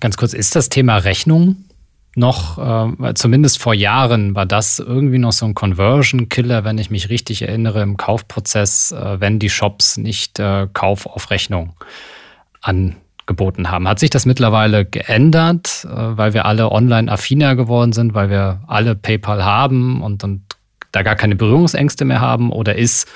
Speaker 2: ganz kurz, ist das Thema Rechnung noch, äh, zumindest vor Jahren, war das irgendwie noch so ein Conversion-Killer, wenn ich mich richtig erinnere, im Kaufprozess, äh, wenn die Shops nicht äh, Kauf auf Rechnung angeboten haben. Hat sich das mittlerweile geändert, äh, weil wir alle online affiner geworden sind, weil wir alle PayPal haben und, und da gar keine Berührungsängste mehr haben? Oder ist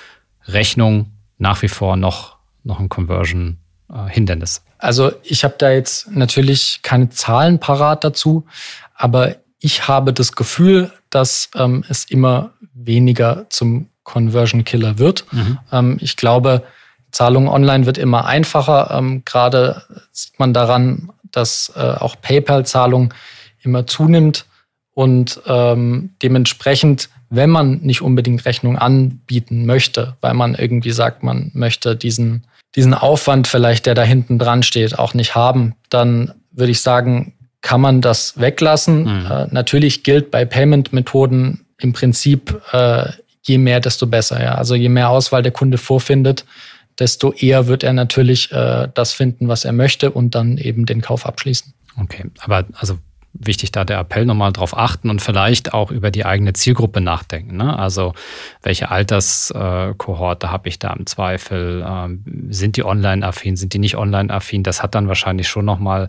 Speaker 2: Rechnung nach wie vor noch, noch ein Conversion-Hindernis?
Speaker 3: Also ich habe da jetzt natürlich keine Zahlen parat dazu, aber ich habe das Gefühl, dass ähm, es immer weniger zum Conversion Killer wird. Mhm. Ähm, ich glaube, Zahlung online wird immer einfacher. Ähm, Gerade sieht man daran, dass äh, auch PayPal-Zahlung immer zunimmt und ähm, dementsprechend, wenn man nicht unbedingt Rechnung anbieten möchte, weil man irgendwie sagt, man möchte diesen, diesen Aufwand vielleicht, der da hinten dran steht, auch nicht haben, dann würde ich sagen, kann man das weglassen. Mhm. Äh, natürlich gilt bei Payment-Methoden im Prinzip, äh, je mehr, desto besser. Ja? Also je mehr Auswahl der Kunde vorfindet, desto eher wird er natürlich äh, das finden, was er möchte und dann eben den Kauf abschließen.
Speaker 2: Okay, aber also wichtig da der Appell nochmal drauf achten und vielleicht auch über die eigene Zielgruppe nachdenken. Ne? Also welche Alterskohorte habe ich da im Zweifel? Ähm, sind die online-affin, sind die nicht online-affin? Das hat dann wahrscheinlich schon nochmal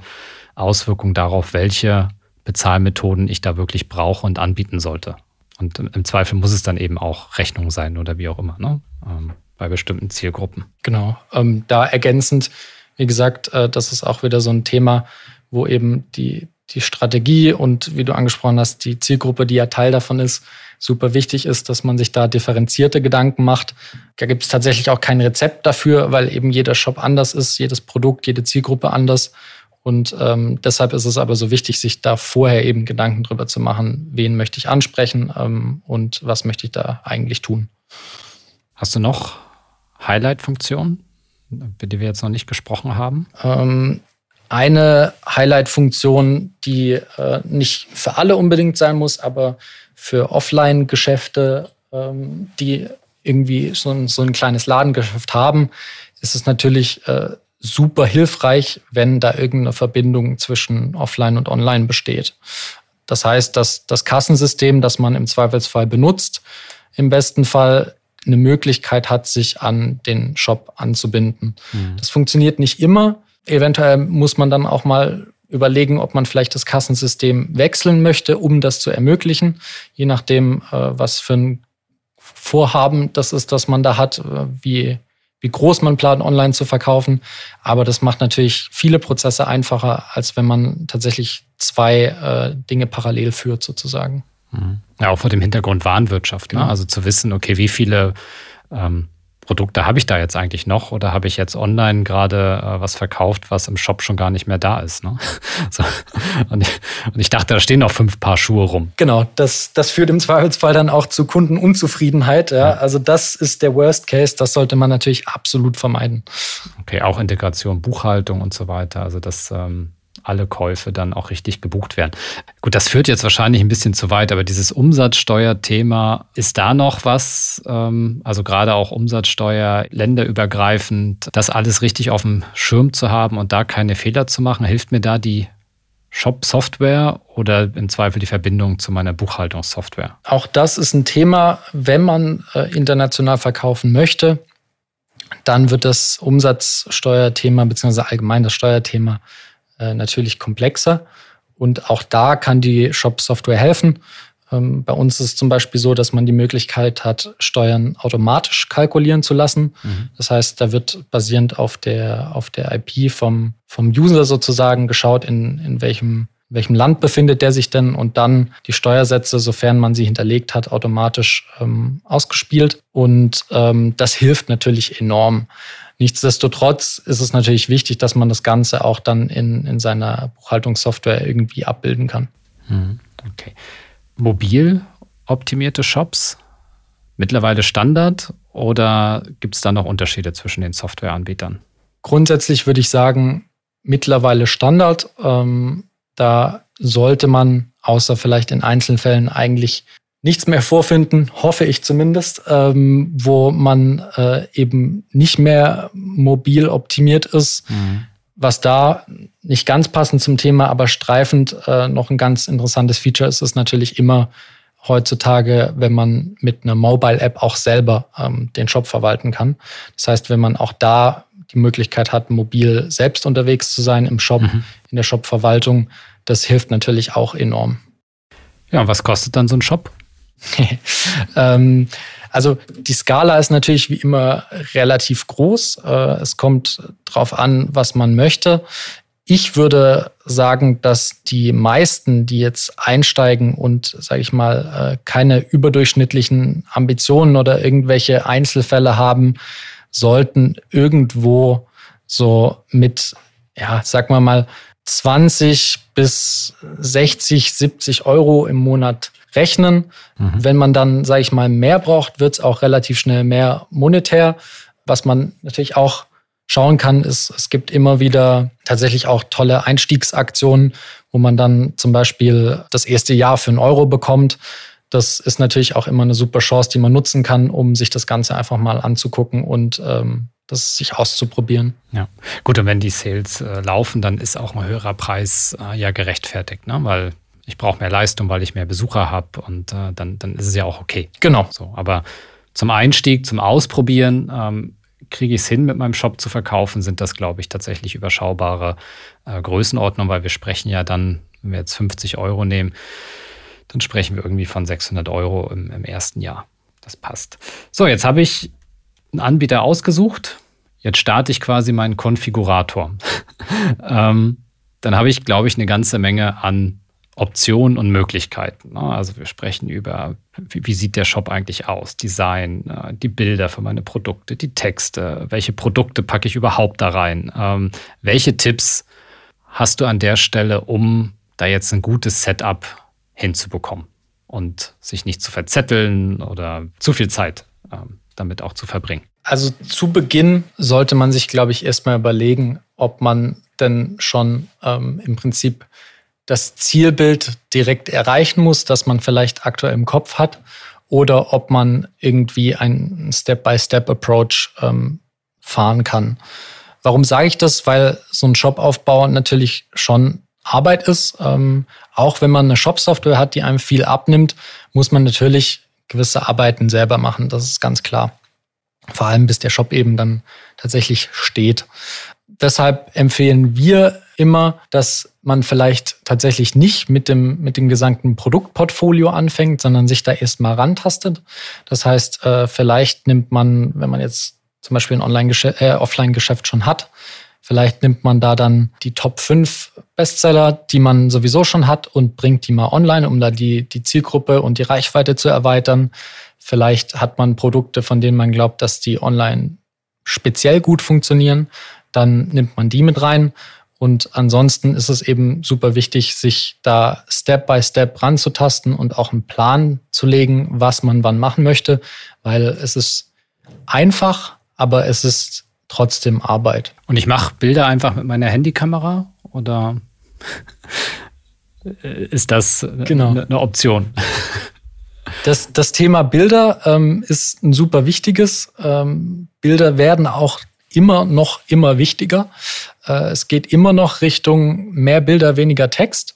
Speaker 2: Auswirkungen darauf, welche Bezahlmethoden ich da wirklich brauche und anbieten sollte. Und im Zweifel muss es dann eben auch Rechnung sein oder wie auch immer, ne? Ähm, bei bestimmten Zielgruppen.
Speaker 3: Genau. Ähm, da ergänzend, wie gesagt, äh, das ist auch wieder so ein Thema, wo eben die, die Strategie und wie du angesprochen hast, die Zielgruppe, die ja Teil davon ist, super wichtig ist, dass man sich da differenzierte Gedanken macht. Da gibt es tatsächlich auch kein Rezept dafür, weil eben jeder Shop anders ist, jedes Produkt, jede Zielgruppe anders. Und ähm, deshalb ist es aber so wichtig, sich da vorher eben Gedanken drüber zu machen, wen möchte ich ansprechen ähm, und was möchte ich da eigentlich tun.
Speaker 2: Hast du noch Highlight-Funktionen, über die wir jetzt noch nicht gesprochen haben?
Speaker 3: Ähm, eine Highlight-Funktion, die äh, nicht für alle unbedingt sein muss, aber für Offline-Geschäfte, ähm, die irgendwie so ein, so ein kleines Ladengeschäft haben, ist es natürlich äh, super hilfreich, wenn da irgendeine Verbindung zwischen Offline und Online besteht. Das heißt, dass das Kassensystem, das man im Zweifelsfall benutzt, im besten Fall eine Möglichkeit hat, sich an den Shop anzubinden. Mhm. Das funktioniert nicht immer. Eventuell muss man dann auch mal überlegen, ob man vielleicht das Kassensystem wechseln möchte, um das zu ermöglichen, je nachdem, äh, was für ein Vorhaben das ist, das man da hat, äh, wie wie groß man plant, online zu verkaufen. Aber das macht natürlich viele Prozesse einfacher, als wenn man tatsächlich zwei äh, Dinge parallel führt, sozusagen.
Speaker 2: Mhm. Ja, auch vor dem Hintergrund Warenwirtschaft. Ne? Genau. Also zu wissen, okay, wie viele ähm, Produkte habe ich da jetzt eigentlich noch oder habe ich jetzt online gerade äh, was verkauft, was im Shop schon gar nicht mehr da ist? Ne? <laughs> So. Und, ich, und, ich, dachte, da stehen noch fünf Paar Schuhe rum.
Speaker 3: Genau, das, das führt im Zweifelsfall dann auch zu Kundenunzufriedenheit. Ja? ja. Also das ist der Worst Case, das sollte man natürlich absolut vermeiden.
Speaker 2: Okay, auch Integration, Buchhaltung und so weiter. Also das ähm, alle Käufe dann auch richtig gebucht werden. Gut, das führt jetzt wahrscheinlich ein bisschen zu weit, aber dieses Umsatzsteuerthema, ist da noch was, ähm, also gerade auch Umsatzsteuer länderübergreifend, das alles richtig auf dem Schirm zu haben und da keine Fehler zu machen? Hilft mir da die Shop-Software oder im Zweifel die Verbindung zu meiner Buchhaltungssoftware?
Speaker 3: Auch das ist ein Thema, wenn man äh, international verkaufen möchte, dann wird das Umsatzsteuerthema bzw. allgemein das Steuerthema äh, natürlich komplexer. Und auch da kann die Shop-Software helfen. Ähm, bei uns ist es zum Beispiel so, dass man die Möglichkeit hat, Steuern automatisch kalkulieren zu lassen. Mhm. Das heißt, da wird basierend auf der, auf der IP vom, vom User sozusagen geschaut, in, in welchem in welchem Land befindet der sich denn und dann die Steuersätze, sofern man sie hinterlegt hat, automatisch ähm, ausgespielt. Und ähm, das hilft natürlich enorm. Nichtsdestotrotz ist es natürlich wichtig, dass man das Ganze auch dann in, in seiner Buchhaltungssoftware irgendwie abbilden kann.
Speaker 2: Mhm. Okay mobil optimierte Shops mittlerweile Standard oder gibt es da noch Unterschiede zwischen den Softwareanbietern?
Speaker 3: Grundsätzlich würde ich sagen, mittlerweile Standard. Ähm, da sollte man, außer vielleicht in Einzelfällen, eigentlich nichts mehr vorfinden, hoffe ich zumindest, ähm, wo man äh, eben nicht mehr mobil optimiert ist. Mhm. Was da nicht ganz passend zum Thema, aber streifend äh, noch ein ganz interessantes Feature ist, ist natürlich immer heutzutage, wenn man mit einer Mobile-App auch selber ähm, den Shop verwalten kann. Das heißt, wenn man auch da die Möglichkeit hat, mobil selbst unterwegs zu sein im Shop, mhm. in der Shop-Verwaltung, das hilft natürlich auch enorm.
Speaker 2: Ja, und was kostet dann so ein Shop? <laughs>
Speaker 3: ähm, also die Skala ist natürlich wie immer relativ groß. Äh, es kommt drauf an, was man möchte. Ich würde sagen, dass die meisten, die jetzt einsteigen und, sage ich mal, äh, keine überdurchschnittlichen Ambitionen oder irgendwelche Einzelfälle haben, sollten irgendwo so mit, ja, sag mal mal, 20 bis 60, 70 Euro im Monat rechnen. Mhm. Wenn man dann, sage ich mal, mehr braucht, wird es auch relativ schnell mehr monetär. Was man natürlich auch schauen kann, ist, es gibt immer wieder tatsächlich auch tolle Einstiegsaktionen, wo man dann zum Beispiel das erste Jahr für einen Euro bekommt. Das ist natürlich auch immer eine super Chance, die man nutzen kann, um sich das Ganze einfach mal anzugucken und ähm, das sich auszuprobieren.
Speaker 2: Ja, gut, und wenn die Sales äh, laufen, dann ist auch ein höherer Preis äh, ja gerechtfertigt, ne? weil ich brauche mehr Leistung, weil ich mehr Besucher habe und äh, dann, dann ist es ja auch okay.
Speaker 3: Genau.
Speaker 2: So, aber zum Einstieg, zum Ausprobieren, ähm, kriege ich es hin, mit meinem Shop zu verkaufen, sind das, glaube ich, tatsächlich überschaubare äh, Größenordnungen, weil wir sprechen ja dann, wenn wir jetzt 50 Euro nehmen, dann sprechen wir irgendwie von 600 Euro im, im ersten Jahr. Das passt. So, jetzt habe ich einen Anbieter ausgesucht. Jetzt starte ich quasi meinen Konfigurator. <laughs> ähm, dann habe ich, glaube ich, eine ganze Menge an Optionen und Möglichkeiten. Ne? Also wir sprechen über, wie, sieht der Shop eigentlich aus, Design, äh, die Bilder für meine Produkte, die Texte, welche Produkte packe ich überhaupt da rein, ähm, welche Tipps hast du an der Stelle, um da jetzt ein gutes Setup hinzubekommen und sich nicht zu verzetteln oder zu viel Zeit ähm, damit auch zu verbringen?
Speaker 3: Also zu Beginn sollte man sich, glaube ich, erstmal überlegen, ob man denn schon ähm, im Prinzip das Zielbild direkt erreichen muss, das man vielleicht aktuell im Kopf hat, oder ob man irgendwie einen Step-by-Step-Approach ähm, fahren kann. Warum sage ich das? Weil so ein Shopaufbau natürlich schon Arbeit ist. Ähm, auch wenn man eine Shop-Software hat, die einem viel abnimmt, muss man natürlich gewisse Arbeiten selber machen. Das ist ganz klar. Vor allem bis der Shop eben dann tatsächlich steht. Deshalb empfehlen wir immer, dass man vielleicht tatsächlich nicht mit dem, mit dem gesamten Produktportfolio anfängt, sondern sich da erstmal rantastet. Das heißt, äh, vielleicht nimmt man, wenn man jetzt zum Beispiel ein Online-Geschäft, äh, Offline-Geschäft schon hat, vielleicht nimmt man da dann die Top 5 Bestseller, die man sowieso schon hat und bringt die mal online, um da die, die Zielgruppe und die Reichweite zu erweitern. Vielleicht hat man Produkte, von denen man glaubt, dass die online speziell gut funktionieren. Dann nimmt man die mit rein und ansonsten ist es eben super wichtig, sich da Step by Step ranzutasten und auch einen Plan zu legen, was man wann machen möchte, weil es ist einfach, aber es ist trotzdem Arbeit.
Speaker 2: Und ich mache Bilder einfach mit meiner Handykamera oder <laughs> ist das genau. eine Option?
Speaker 3: Das, das Thema Bilder ähm, ist ein super wichtiges. Ähm, Bilder werden auch immer noch immer wichtiger. Äh, es geht immer noch Richtung mehr Bilder, weniger Text.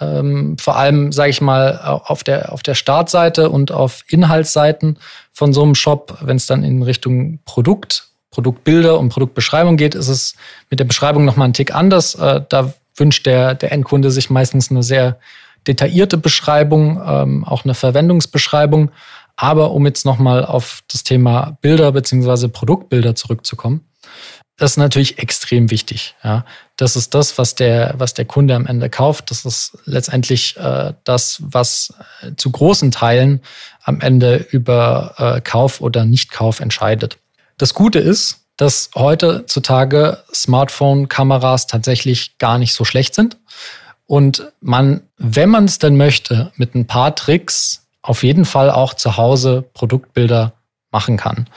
Speaker 3: Ähm, vor allem, sage ich mal, auf der, auf der Startseite und auf Inhaltsseiten von so einem Shop, wenn es dann in Richtung Produkt, Produktbilder und Produktbeschreibung geht, ist es mit der Beschreibung nochmal ein Tick anders. Äh, da wünscht der, der Endkunde sich meistens eine sehr detaillierte Beschreibung, ähm, auch eine Verwendungsbeschreibung. Aber um jetzt nochmal auf das Thema Bilder beziehungsweise Produktbilder zurückzukommen, das ist natürlich extrem wichtig. Ja. Das ist das, was der, was der Kunde am Ende kauft. Das ist letztendlich äh, das, was äh, zu großen Teilen am Ende über äh, Kauf oder Nicht-Kauf entscheidet. Das Gute ist, dass heutzutage Smartphone-Kameras tatsächlich gar nicht so schlecht sind. Und man, wenn man es denn möchte, mit ein paar Tricks auf jeden Fall auch zu Hause Produktbilder machen kann.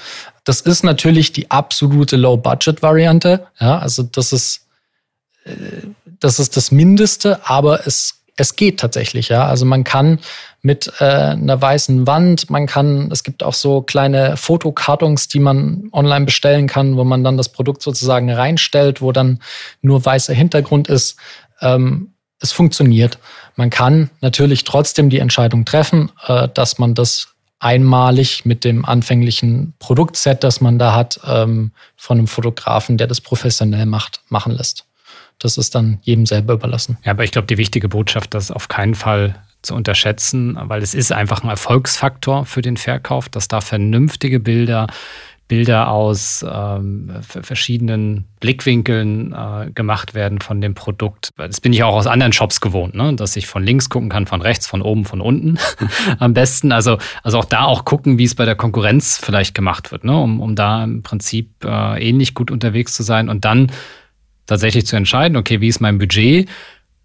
Speaker 3: Das ist natürlich die absolute Low-Budget-Variante. Ja, also das ist, äh, das ist das Mindeste, aber es, es geht tatsächlich. Ja, also man kann mit äh, einer weißen Wand, man kann, es gibt auch so kleine Fotokartons, die man online bestellen kann, wo man dann das Produkt sozusagen reinstellt, wo dann nur weißer Hintergrund ist. Ähm, es funktioniert. Man kann natürlich trotzdem die Entscheidung treffen, äh, dass man das einmalig mit dem anfänglichen Produktset, das man da hat, ähm, von einem Fotografen, der das professionell macht, machen lässt. Das ist dann jedem selber überlassen.
Speaker 2: Ja, aber ich glaube, die wichtige Botschaft, das auf keinen Fall zu unterschätzen, weil es ist einfach ein Erfolgsfaktor für den Verkauf, dass da vernünftige Bilder Bilder aus ähm, verschiedenen Blickwinkeln äh, gemacht werden von dem Produkt. Das bin ich auch aus anderen Shops gewohnt, ne? dass ich von links gucken kann, von rechts, von oben, von unten <laughs> am besten. Also, also auch da auch gucken, wie es bei der Konkurrenz vielleicht gemacht wird, ne? um, um da im Prinzip äh, ähnlich gut unterwegs zu sein und dann tatsächlich zu entscheiden, okay, wie ist mein Budget?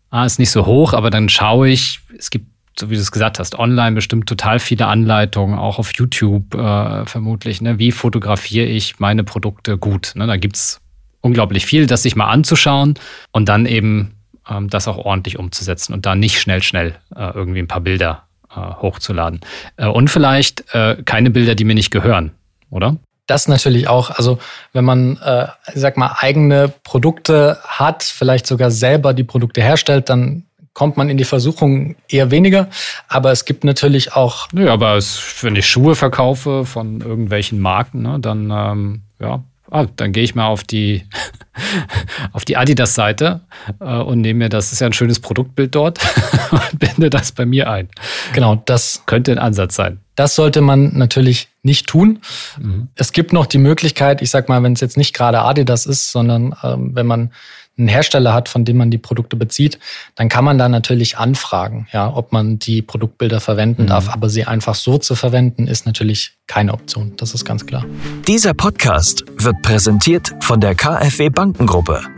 Speaker 2: Ah, ist nicht so hoch, aber dann schaue ich, es gibt so wie du es gesagt hast, online bestimmt total viele Anleitungen, auch auf YouTube äh, vermutlich. Ne? Wie fotografiere ich meine Produkte gut? Ne? Da gibt es unglaublich viel, das sich mal anzuschauen und dann eben ähm, das auch ordentlich umzusetzen und da nicht schnell, schnell äh, irgendwie ein paar Bilder äh, hochzuladen. Äh, und vielleicht äh, keine Bilder, die mir nicht gehören, oder?
Speaker 3: Das natürlich auch. Also wenn man, äh, ich sag mal, eigene Produkte hat, vielleicht sogar selber die Produkte herstellt, dann kommt man in die Versuchung eher weniger. Aber es gibt natürlich auch.
Speaker 2: Ja, aber es, wenn ich Schuhe verkaufe von irgendwelchen Marken, ne, dann ähm, ja, ah, dann gehe ich mal auf die, <laughs> auf die Adidas-Seite äh, und nehme mir, das ist ja ein schönes Produktbild dort <laughs> und binde das bei mir ein.
Speaker 3: Genau, das
Speaker 2: könnte ein Ansatz sein.
Speaker 3: Das sollte man natürlich nicht tun. Mhm. Es gibt noch die Möglichkeit, ich sag mal, wenn es jetzt nicht gerade Adidas ist, sondern ähm, wenn man einen Hersteller hat, von dem man die Produkte bezieht, dann kann man da natürlich anfragen, ja, ob man die Produktbilder verwenden mhm. darf. Aber sie einfach so zu verwenden, ist natürlich keine Option. Das ist ganz klar.
Speaker 1: Dieser Podcast wird präsentiert von der KfW Bankengruppe.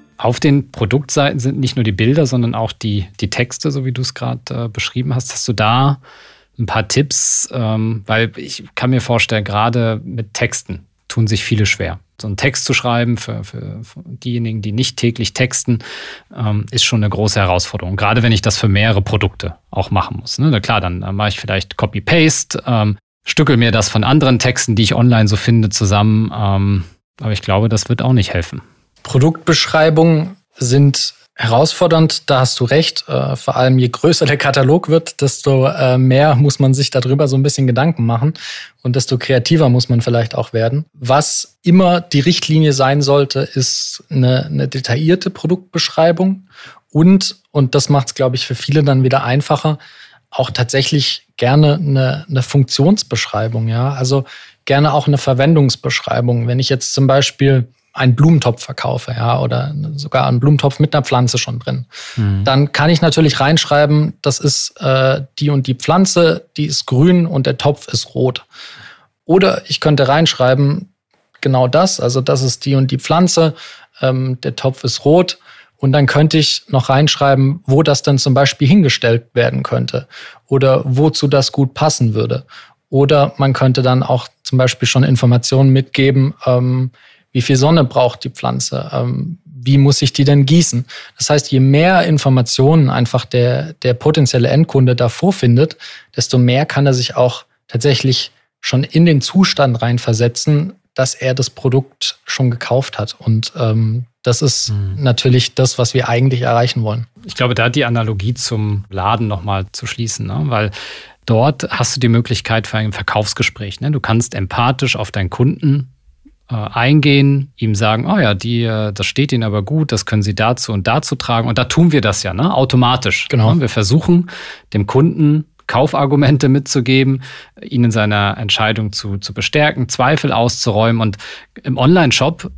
Speaker 2: Auf den Produktseiten sind nicht nur die Bilder, sondern auch die, die Texte, so wie du es gerade äh, beschrieben hast. Hast du da ein paar Tipps? Ähm, weil ich kann mir vorstellen, gerade mit Texten tun sich viele schwer. So einen Text zu schreiben für, für, für diejenigen, die nicht täglich texten, ähm, ist schon eine große Herausforderung. Gerade wenn ich das für mehrere Produkte auch machen muss. Ne? Na klar, dann, dann mache ich vielleicht Copy-Paste, ähm, stückel mir das von anderen Texten, die ich online so finde, zusammen. Ähm, aber ich glaube, das wird auch nicht helfen.
Speaker 3: Produktbeschreibungen sind herausfordernd, da hast du recht. Äh, vor allem je größer der Katalog wird, desto äh, mehr muss man sich darüber so ein bisschen Gedanken machen und desto kreativer muss man vielleicht auch werden. Was immer die Richtlinie sein sollte, ist eine, eine detaillierte Produktbeschreibung und, und das macht es, glaube ich, für viele dann wieder einfacher, auch tatsächlich gerne eine, eine Funktionsbeschreibung, ja. Also gerne auch eine Verwendungsbeschreibung. Wenn ich jetzt zum Beispiel einen Blumentopf verkaufe, ja, oder sogar einen Blumentopf mit einer Pflanze schon drin, mhm. dann kann ich natürlich reinschreiben, das ist äh, die und die Pflanze, die ist grün und der Topf ist rot. Oder ich könnte reinschreiben, genau das, also das ist die und die Pflanze, ähm, der Topf ist rot. Und dann könnte ich noch reinschreiben, wo das dann zum Beispiel hingestellt werden könnte oder wozu das gut passen würde. Oder man könnte dann auch zum Beispiel schon Informationen mitgeben, ähm, wie viel Sonne braucht die Pflanze? Ähm, wie muss ich die denn gießen? Das heißt, je mehr Informationen einfach der, der potenzielle Endkunde da vorfindet, desto mehr kann er sich auch tatsächlich schon in den Zustand reinversetzen, dass er das Produkt schon gekauft hat. Und ähm, das ist mhm. natürlich das, was wir eigentlich erreichen wollen.
Speaker 2: Ich glaube, da die Analogie zum Laden nochmal zu schließen, ne? weil dort hast du die Möglichkeit für ein Verkaufsgespräch. Ne? Du kannst empathisch auf deinen Kunden eingehen, ihm sagen, oh ja, die, äh, das steht Ihnen aber gut, das können Sie dazu und dazu tragen. Und da tun wir das ja, ne? automatisch. Genau. Ne? Wir versuchen dem Kunden Kaufargumente mitzugeben, ihn in seiner Entscheidung zu, zu bestärken, Zweifel auszuräumen. Und im Online-Shop,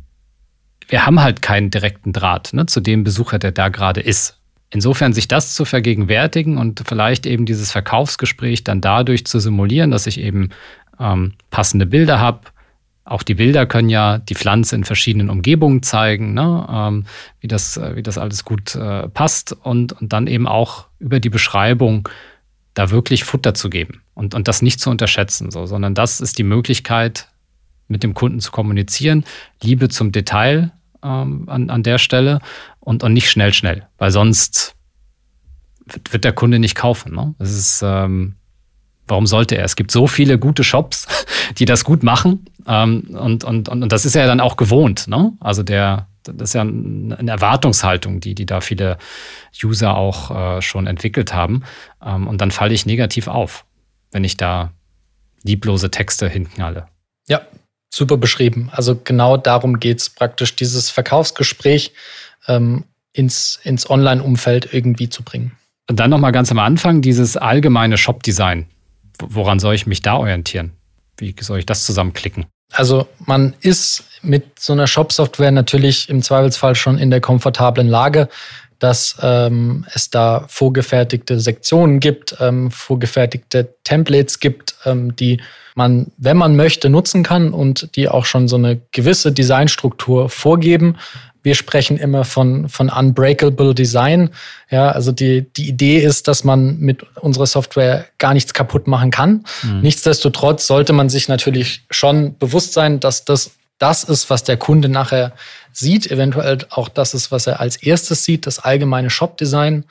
Speaker 2: wir haben halt keinen direkten Draht ne, zu dem Besucher, der da gerade ist. Insofern sich das zu vergegenwärtigen und vielleicht eben dieses Verkaufsgespräch dann dadurch zu simulieren, dass ich eben ähm, passende Bilder habe. Auch die Bilder können ja die Pflanze in verschiedenen Umgebungen zeigen, ne? ähm, wie, das, wie das alles gut äh, passt und, und dann eben auch über die Beschreibung da wirklich Futter zu geben und, und das nicht zu unterschätzen, so, sondern das ist die Möglichkeit, mit dem Kunden zu kommunizieren, Liebe zum Detail ähm, an, an der Stelle und, und nicht schnell, schnell, weil sonst wird, wird der Kunde nicht kaufen. Ne? Das ist, ähm, warum sollte er? Es gibt so viele gute Shops, die das gut machen ähm, und, und, und, und das ist ja dann auch gewohnt. Ne? Also der, das ist ja eine Erwartungshaltung, die, die da viele User auch äh, schon entwickelt haben. Ähm, und dann falle ich negativ auf, wenn ich da lieblose Texte hinknalle.
Speaker 3: Ja, super beschrieben. Also genau darum geht es praktisch, dieses Verkaufsgespräch ähm, ins, ins Online-Umfeld irgendwie zu bringen.
Speaker 2: Und dann nochmal ganz am Anfang dieses allgemeine Shop-Design. Woran soll ich mich da orientieren? Wie soll ich das zusammenklicken?
Speaker 3: Also man ist mit so einer Shop-Software natürlich im Zweifelsfall schon in der komfortablen Lage, dass ähm, es da vorgefertigte Sektionen gibt, ähm, vorgefertigte Templates gibt, ähm, die man, wenn man möchte, nutzen kann und die auch schon so eine gewisse Designstruktur vorgeben. Wir sprechen immer von, von unbreakable Design. Ja, also die, die Idee ist, dass man mit unserer Software gar nichts kaputt machen kann. Mhm. Nichtsdestotrotz sollte man sich natürlich schon bewusst sein, dass das das ist, was der Kunde nachher sieht, eventuell auch das ist, was er als erstes sieht, das allgemeine Shop-Design.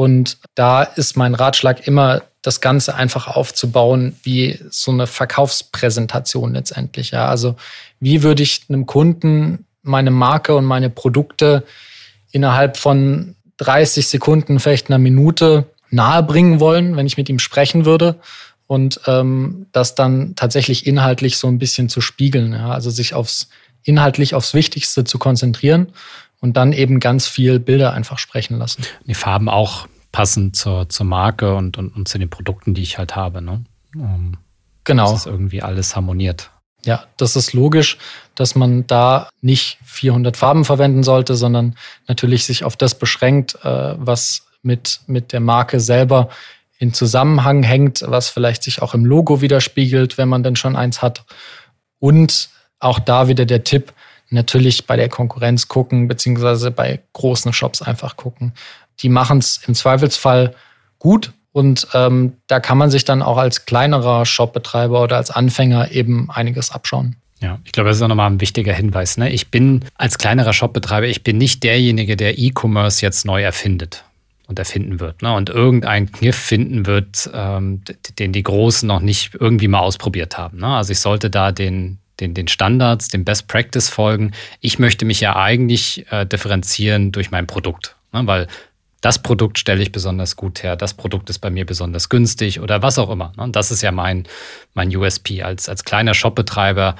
Speaker 3: Und da ist mein Ratschlag immer, das Ganze einfach aufzubauen wie so eine Verkaufspräsentation letztendlich. Ja, also wie würde ich einem Kunden meine Marke und meine Produkte innerhalb von 30 Sekunden, vielleicht einer Minute nahebringen wollen, wenn ich mit ihm sprechen würde und ähm, das dann tatsächlich inhaltlich so ein bisschen zu spiegeln. Ja? Also sich aufs inhaltlich aufs Wichtigste zu konzentrieren und dann eben ganz viel Bilder einfach sprechen lassen.
Speaker 2: Die Farben auch passend zur, zur Marke und, und, und zu den Produkten, die ich halt habe. Ne? Um, genau. Dass es irgendwie alles harmoniert.
Speaker 3: Ja, das ist logisch, dass man da nicht 400 Farben verwenden sollte, sondern natürlich sich auf das beschränkt, äh, was mit, mit der Marke selber in Zusammenhang hängt, was vielleicht sich auch im Logo widerspiegelt, wenn man denn schon eins hat. Und auch da wieder der Tipp, natürlich bei der Konkurrenz gucken, beziehungsweise bei großen Shops einfach gucken. Die machen es im Zweifelsfall gut und ähm, da kann man sich dann auch als kleinerer Shopbetreiber oder als Anfänger eben einiges abschauen.
Speaker 2: Ja, ich glaube, das ist auch nochmal ein wichtiger Hinweis. Ne? Ich bin als kleinerer Shopbetreiber, ich bin nicht derjenige, der E-Commerce jetzt neu erfindet und erfinden wird. Ne? Und irgendeinen Kniff finden wird, ähm, den die Großen noch nicht irgendwie mal ausprobiert haben. Ne? Also ich sollte da den, den, den Standards, dem Best Practice folgen. Ich möchte mich ja eigentlich äh, differenzieren durch mein Produkt. Ne? Weil das Produkt stelle ich besonders gut her, das Produkt ist bei mir besonders günstig oder was auch immer. Und das ist ja mein, mein USP. Als, als kleiner Shopbetreiber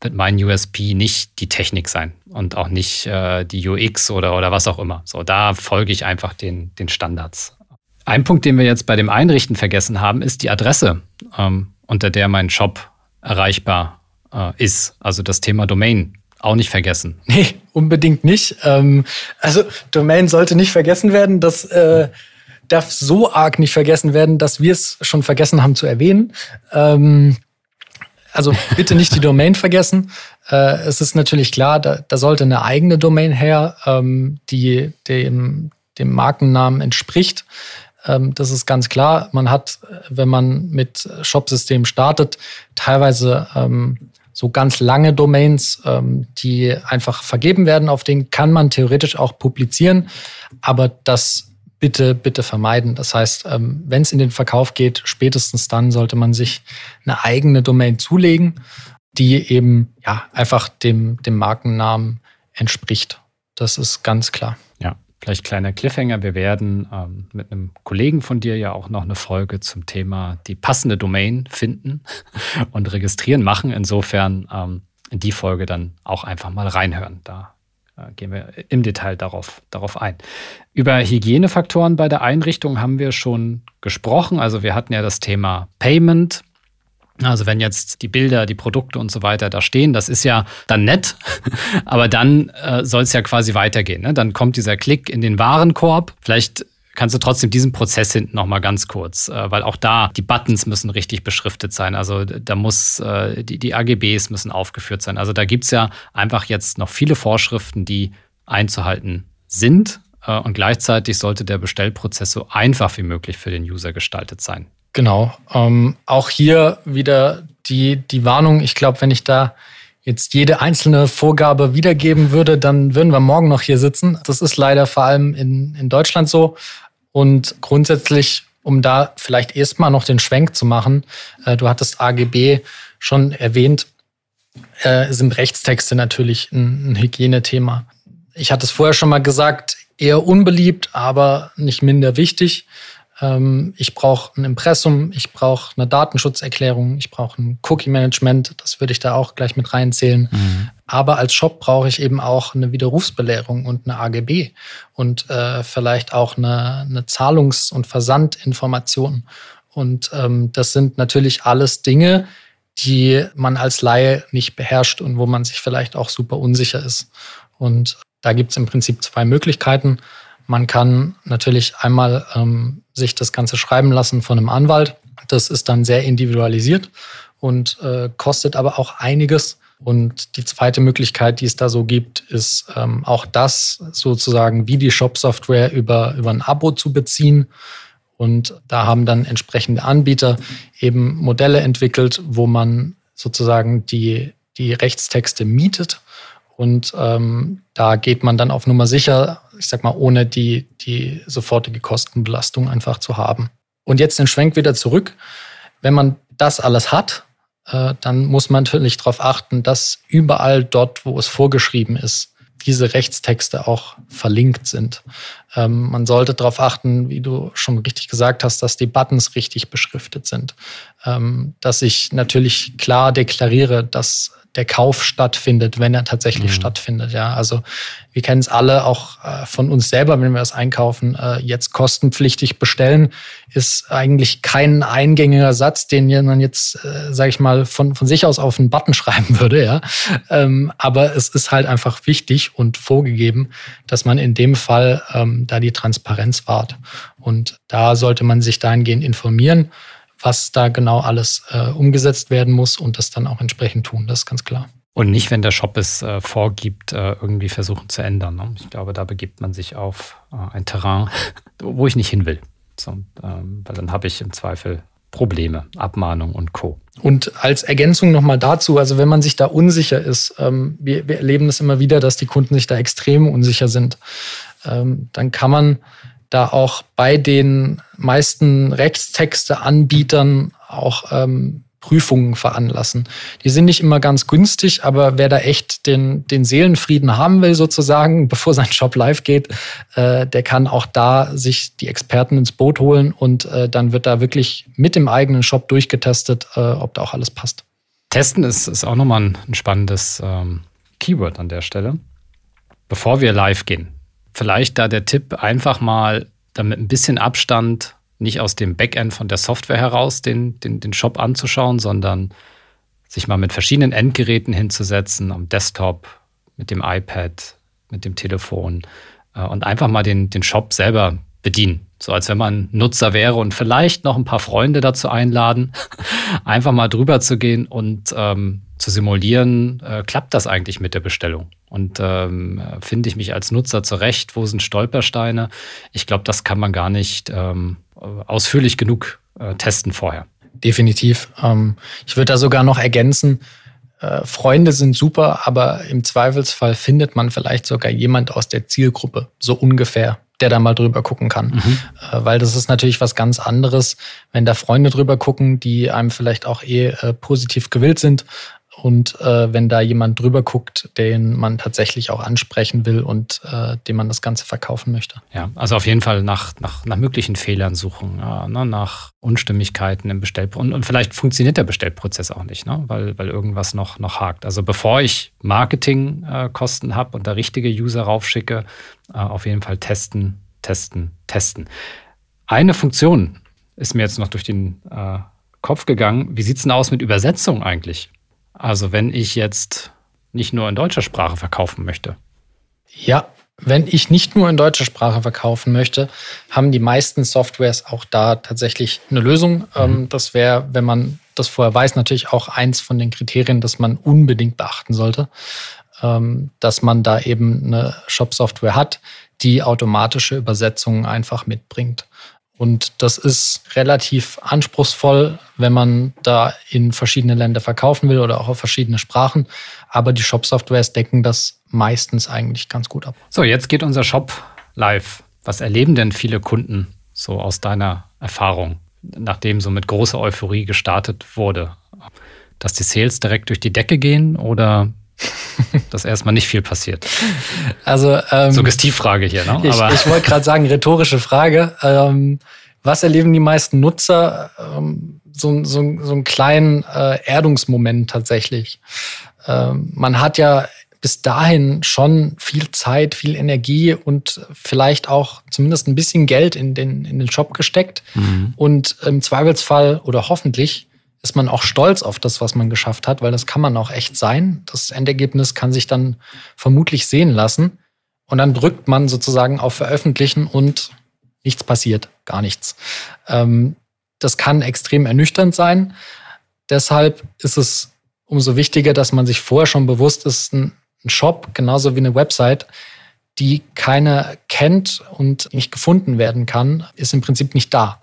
Speaker 2: wird mein USP nicht die Technik sein und auch nicht äh, die UX oder, oder was auch immer. So, da folge ich einfach den, den Standards. Ein Punkt, den wir jetzt bei dem Einrichten vergessen haben, ist die Adresse, ähm, unter der mein Shop erreichbar äh, ist. Also das Thema Domain auch nicht vergessen. <laughs>
Speaker 3: Nee, unbedingt nicht. Ähm, also Domain sollte nicht vergessen werden. Das äh, darf so arg nicht vergessen werden, dass wir es schon vergessen haben zu erwähnen. Ähm, also bitte nicht die <laughs> Domain vergessen. Äh, es ist natürlich klar, da, da sollte eine eigene Domain her, ähm, die dem, dem Markennamen entspricht. Ähm, das ist ganz klar. Man hat, wenn man mit Shopsystem startet, teilweise ähm, so ganz lange Domains, ähm, die einfach vergeben werden. Auf denen kann man theoretisch auch publizieren. Aber das bitte, bitte vermeiden. Das heißt, ähm, wenn es in den Verkauf geht, spätestens dann sollte man sich eine eigene Domain zulegen, die eben ja einfach dem, dem Markennamen entspricht. Das ist ganz klar.
Speaker 2: Ja, vielleicht kleiner Cliffhanger. Wir werden ähm, mit einem Kollegen von dir ja auch noch eine Folge zum Thema die passende Domain finden <laughs> und registrieren machen. Insofern ähm, in die Folge dann auch einfach mal reinhören. Da äh, gehen wir im Detail darauf, darauf ein. Über Hygienefaktoren bei der Einrichtung haben wir schon gesprochen. Also wir hatten ja das Thema Payment. Also wenn jetzt die Bilder, die Produkte und so weiter da stehen, das ist ja dann nett, <laughs> aber dann äh, soll es ja quasi weitergehen. Ne? Dann kommt dieser Klick in den Warenkorb. Vielleicht kannst du trotzdem diesen Prozess hinten noch mal ganz kurz, äh, weil auch da die Buttons müssen richtig beschriftet sein. Also da muss äh, die, die AGBs müssen aufgeführt sein. Also da gibt es ja einfach jetzt noch viele Vorschriften, die einzuhalten sind. Äh, und gleichzeitig sollte der Bestellprozess so einfach wie möglich für den User gestaltet sein.
Speaker 3: Genau. Ähm, auch hier wieder die, die Warnung. Ich glaube, wenn ich da jetzt jede einzelne Vorgabe wiedergeben würde, dann würden wir morgen noch hier sitzen. Das ist leider vor allem in, in Deutschland so. Und grundsätzlich, um da vielleicht erstmal noch den Schwenk zu machen, äh, du hattest AGB schon erwähnt, äh, sind Rechtstexte natürlich ein, ein Hygienethema. Ich hatte es vorher schon mal gesagt, eher unbeliebt, aber nicht minder wichtig. Ähm, ich brauche ein Impressum, ich brauche eine Datenschutzerklärung, ich brauche ein Cookie-Management, das würde ich da auch gleich mit reinzählen. Mhm. Aber als Shop brauche ich eben auch eine Widerrufsbelehrung und eine AGB und äh, vielleicht auch eine, eine Zahlungs- und Versandinformation. Und ähm, das sind natürlich alles Dinge, die man als Laie nicht beherrscht und wo man sich vielleicht auch super unsicher ist. Und da gibt es im Prinzip zwei Möglichkeiten. Man kann natürlich einmal ähm, sich das Ganze schreiben lassen von einem Anwalt. Das ist dann sehr individualisiert und äh, kostet aber auch einiges. Und die zweite Möglichkeit, die es da so gibt, ist ähm, auch das sozusagen wie die Shop-Software über, über ein Abo zu beziehen. Und da haben dann entsprechende Anbieter eben Modelle entwickelt, wo man sozusagen die, die Rechtstexte mietet und ähm, da geht man dann auf Nummer sicher, ich sag mal, ohne die, die sofortige Kostenbelastung einfach zu haben. Und jetzt den Schwenk wieder zurück. Wenn man das alles hat, äh, dann muss man natürlich darauf achten, dass überall dort, wo es vorgeschrieben ist, diese Rechtstexte auch verlinkt sind. Ähm, man sollte darauf achten, wie du schon richtig gesagt hast, dass die Buttons richtig beschriftet sind. Ähm, dass ich natürlich klar deklariere, dass der Kauf stattfindet, wenn er tatsächlich mhm. stattfindet. Ja, also wir kennen es alle auch äh, von uns selber, wenn wir das einkaufen. Äh, jetzt kostenpflichtig bestellen ist eigentlich kein eingängiger Satz, den man jetzt, äh, sage ich mal, von von sich aus auf einen Button <laughs> schreiben würde. Ja, ähm, aber es ist halt einfach wichtig und vorgegeben, dass man in dem Fall ähm, da die Transparenz wahrt. Und da sollte man sich dahingehend informieren was da genau alles äh, umgesetzt werden muss und das dann auch entsprechend tun. Das ist ganz klar.
Speaker 2: Und nicht, wenn der Shop es äh, vorgibt, äh, irgendwie versuchen zu ändern. Ne? Ich glaube, da begibt man sich auf äh, ein Terrain, <laughs> wo ich nicht hin will. So, ähm, weil dann habe ich im Zweifel Probleme, Abmahnung und Co.
Speaker 3: Und als Ergänzung nochmal dazu, also wenn man sich da unsicher ist, ähm, wir, wir erleben das immer wieder, dass die Kunden sich da extrem unsicher sind, ähm, dann kann man da auch bei den meisten Rechtstexte-Anbietern auch ähm, Prüfungen veranlassen. Die sind nicht immer ganz günstig, aber wer da echt den, den Seelenfrieden haben will, sozusagen, <laughs> bevor sein Shop live geht, äh, der kann auch da sich die Experten ins Boot holen und äh, dann wird da wirklich mit dem eigenen Shop durchgetestet, äh, ob da auch alles passt.
Speaker 2: Testen ist, ist auch nochmal ein, ein spannendes ähm, Keyword an der Stelle. Bevor wir live gehen, vielleicht da der Tipp, einfach mal damit ein bisschen Abstand, nicht aus dem Backend von der Software heraus, den, den, den Shop anzuschauen, sondern sich mal mit verschiedenen Endgeräten hinzusetzen, am Desktop, mit dem iPad, mit dem Telefon äh, und einfach mal den, den Shop selber bedienen. So als wenn man Nutzer wäre und vielleicht noch ein paar Freunde dazu einladen, <laughs> einfach mal drüber zu gehen und ähm, zu simulieren, äh, klappt das eigentlich mit der Bestellung? Und ähm, finde ich mich als Nutzer zurecht? Wo sind Stolpersteine? Ich glaube, das kann man gar nicht ähm, ausführlich genug äh, testen vorher.
Speaker 3: Definitiv. Ähm, ich würde da sogar noch ergänzen, äh, Freunde sind super, aber im Zweifelsfall findet man vielleicht sogar jemand aus der Zielgruppe, so ungefähr der da mal drüber gucken kann. Mhm. Äh, weil das ist natürlich was ganz anderes, wenn da Freunde drüber gucken, die einem vielleicht auch eh äh, positiv gewillt sind, und äh, wenn da jemand drüber guckt, den man tatsächlich auch ansprechen will und äh, dem man das Ganze verkaufen möchte.
Speaker 2: Ja, also auf jeden Fall nach, nach, nach möglichen Fehlern suchen, ja, ne, nach Unstimmigkeiten im Bestellprozess. Und, und vielleicht funktioniert der Bestellprozess auch nicht, ne, weil, weil irgendwas noch, noch hakt. Also bevor ich Marketingkosten äh, habe und da richtige User raufschicke, äh, auf jeden Fall testen, testen, testen. Eine Funktion ist mir jetzt noch durch den äh, Kopf gegangen. Wie sieht es denn aus mit Übersetzung eigentlich? Also wenn ich jetzt nicht nur in deutscher Sprache verkaufen möchte.
Speaker 3: Ja, wenn ich nicht nur in deutscher Sprache verkaufen möchte, haben die meisten Softwares auch da tatsächlich eine Lösung. Mhm. Ähm, das wäre, wenn man das vorher weiß, natürlich auch eins von den Kriterien, das man unbedingt beachten sollte, ähm, dass man da eben eine Shop-Software hat, die automatische Übersetzungen einfach mitbringt. Und das ist relativ anspruchsvoll, wenn man da in verschiedene Länder verkaufen will oder auch auf verschiedene Sprachen. Aber die Shop-Softwares decken das meistens eigentlich ganz gut ab.
Speaker 2: So, jetzt geht unser Shop live. Was erleben denn viele Kunden so aus deiner Erfahrung, nachdem so mit großer Euphorie gestartet wurde? Dass die Sales direkt durch die Decke gehen oder <laughs> dass erstmal nicht viel passiert.
Speaker 3: Also ähm,
Speaker 2: Suggestivfrage hier, ne?
Speaker 3: Ich, ich wollte gerade sagen, rhetorische Frage. Ähm, was erleben die meisten Nutzer? Ähm, so, so, so einen kleinen äh, Erdungsmoment tatsächlich. Ähm, man hat ja bis dahin schon viel Zeit, viel Energie und vielleicht auch zumindest ein bisschen Geld in den, in den Shop gesteckt. Mhm. Und im Zweifelsfall oder hoffentlich ist man auch stolz auf das, was man geschafft hat, weil das kann man auch echt sein. Das Endergebnis kann sich dann vermutlich sehen lassen. Und dann drückt man sozusagen auf Veröffentlichen und nichts passiert, gar nichts. Ähm, das kann extrem ernüchternd sein. Deshalb ist es umso wichtiger, dass man sich vorher schon bewusst ist, ein Shop, genauso wie eine Website, die keiner kennt und nicht gefunden werden kann, ist im Prinzip nicht da.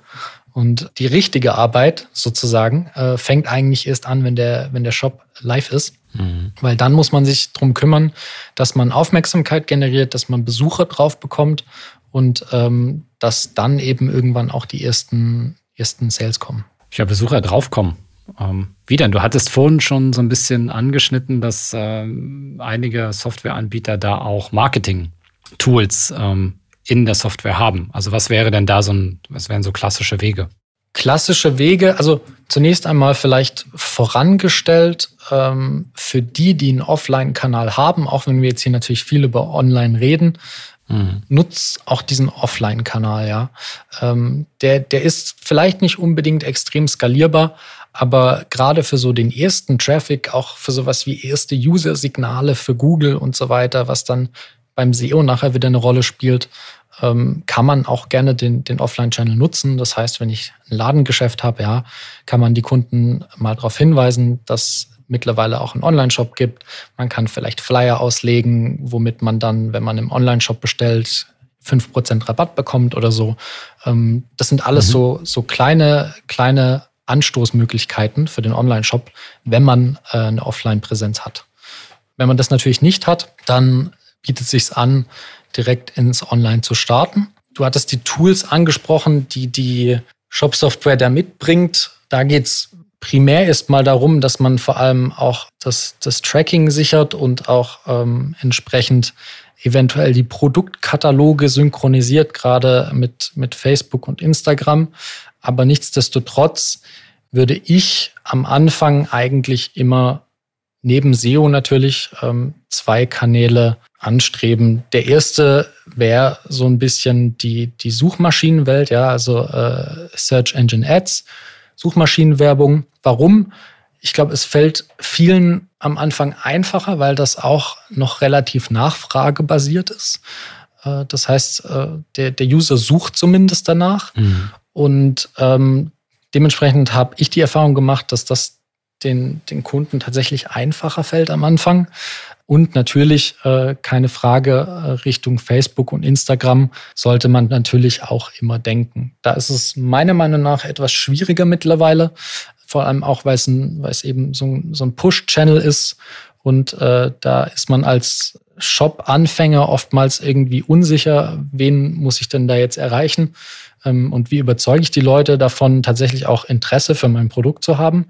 Speaker 3: Und die richtige Arbeit sozusagen äh, fängt eigentlich erst an, wenn der, wenn der Shop live ist. Mhm. Weil dann muss man sich darum kümmern, dass man Aufmerksamkeit generiert, dass man Besucher drauf bekommt und ähm, dass dann eben irgendwann auch die ersten, ersten Sales kommen.
Speaker 2: Ja, Besucher draufkommen. Ähm, wie denn? Du hattest vorhin schon so ein bisschen angeschnitten, dass ähm, einige Softwareanbieter da auch Marketing-Tools ähm, in der Software haben? Also was wäre denn da so ein, was wären so klassische Wege?
Speaker 3: Klassische Wege, also zunächst einmal vielleicht vorangestellt, ähm, für die, die einen Offline-Kanal haben, auch wenn wir jetzt hier natürlich viel über Online reden, mhm. nutzt auch diesen Offline-Kanal, ja. Ähm, der, der ist vielleicht nicht unbedingt extrem skalierbar, aber gerade für so den ersten Traffic, auch für sowas wie erste User-Signale für Google und so weiter, was dann beim SEO nachher wieder eine Rolle spielt, ähm, kann man auch gerne den, den Offline-Channel nutzen. Das heißt, wenn ich ein Ladengeschäft habe, ja, kann man die Kunden mal darauf hinweisen, dass mittlerweile auch einen Online-Shop gibt. Man kann vielleicht Flyer auslegen, womit man dann, wenn man im Online-Shop bestellt, 5% Rabatt bekommt oder so. Ähm, das sind alles mhm. so, so kleine, kleine Anstoßmöglichkeiten für den Online-Shop, wenn man äh, eine Offline-Präsenz hat. Wenn man das natürlich nicht hat, dann bietet es sich an, direkt ins Online zu starten. Du hattest die Tools angesprochen, die die Shop-Software da mitbringt. Da geht es primär erstmal darum, dass man vor allem auch das, das Tracking sichert und auch ähm, entsprechend eventuell die Produktkataloge synchronisiert, gerade mit, mit Facebook und Instagram. Aber nichtsdestotrotz würde ich am Anfang eigentlich immer neben SEO natürlich ähm, zwei Kanäle anstreben. Der erste wäre so ein bisschen die, die Suchmaschinenwelt, ja, also äh, Search Engine Ads, Suchmaschinenwerbung. Warum? Ich glaube, es fällt vielen am Anfang einfacher, weil das auch noch relativ nachfragebasiert ist. Äh, das heißt, äh, der, der User sucht zumindest danach. Mhm. Und ähm, dementsprechend habe ich die Erfahrung gemacht, dass das den, den Kunden tatsächlich einfacher fällt am Anfang. Und natürlich, äh, keine Frage, äh, Richtung Facebook und Instagram sollte man natürlich auch immer denken. Da ist es meiner Meinung nach etwas schwieriger mittlerweile, vor allem auch, weil es, ein, weil es eben so ein, so ein Push-Channel ist. Und äh, da ist man als Shop-Anfänger oftmals irgendwie unsicher, wen muss ich denn da jetzt erreichen ähm, und wie überzeuge ich die Leute davon, tatsächlich auch Interesse für mein Produkt zu haben.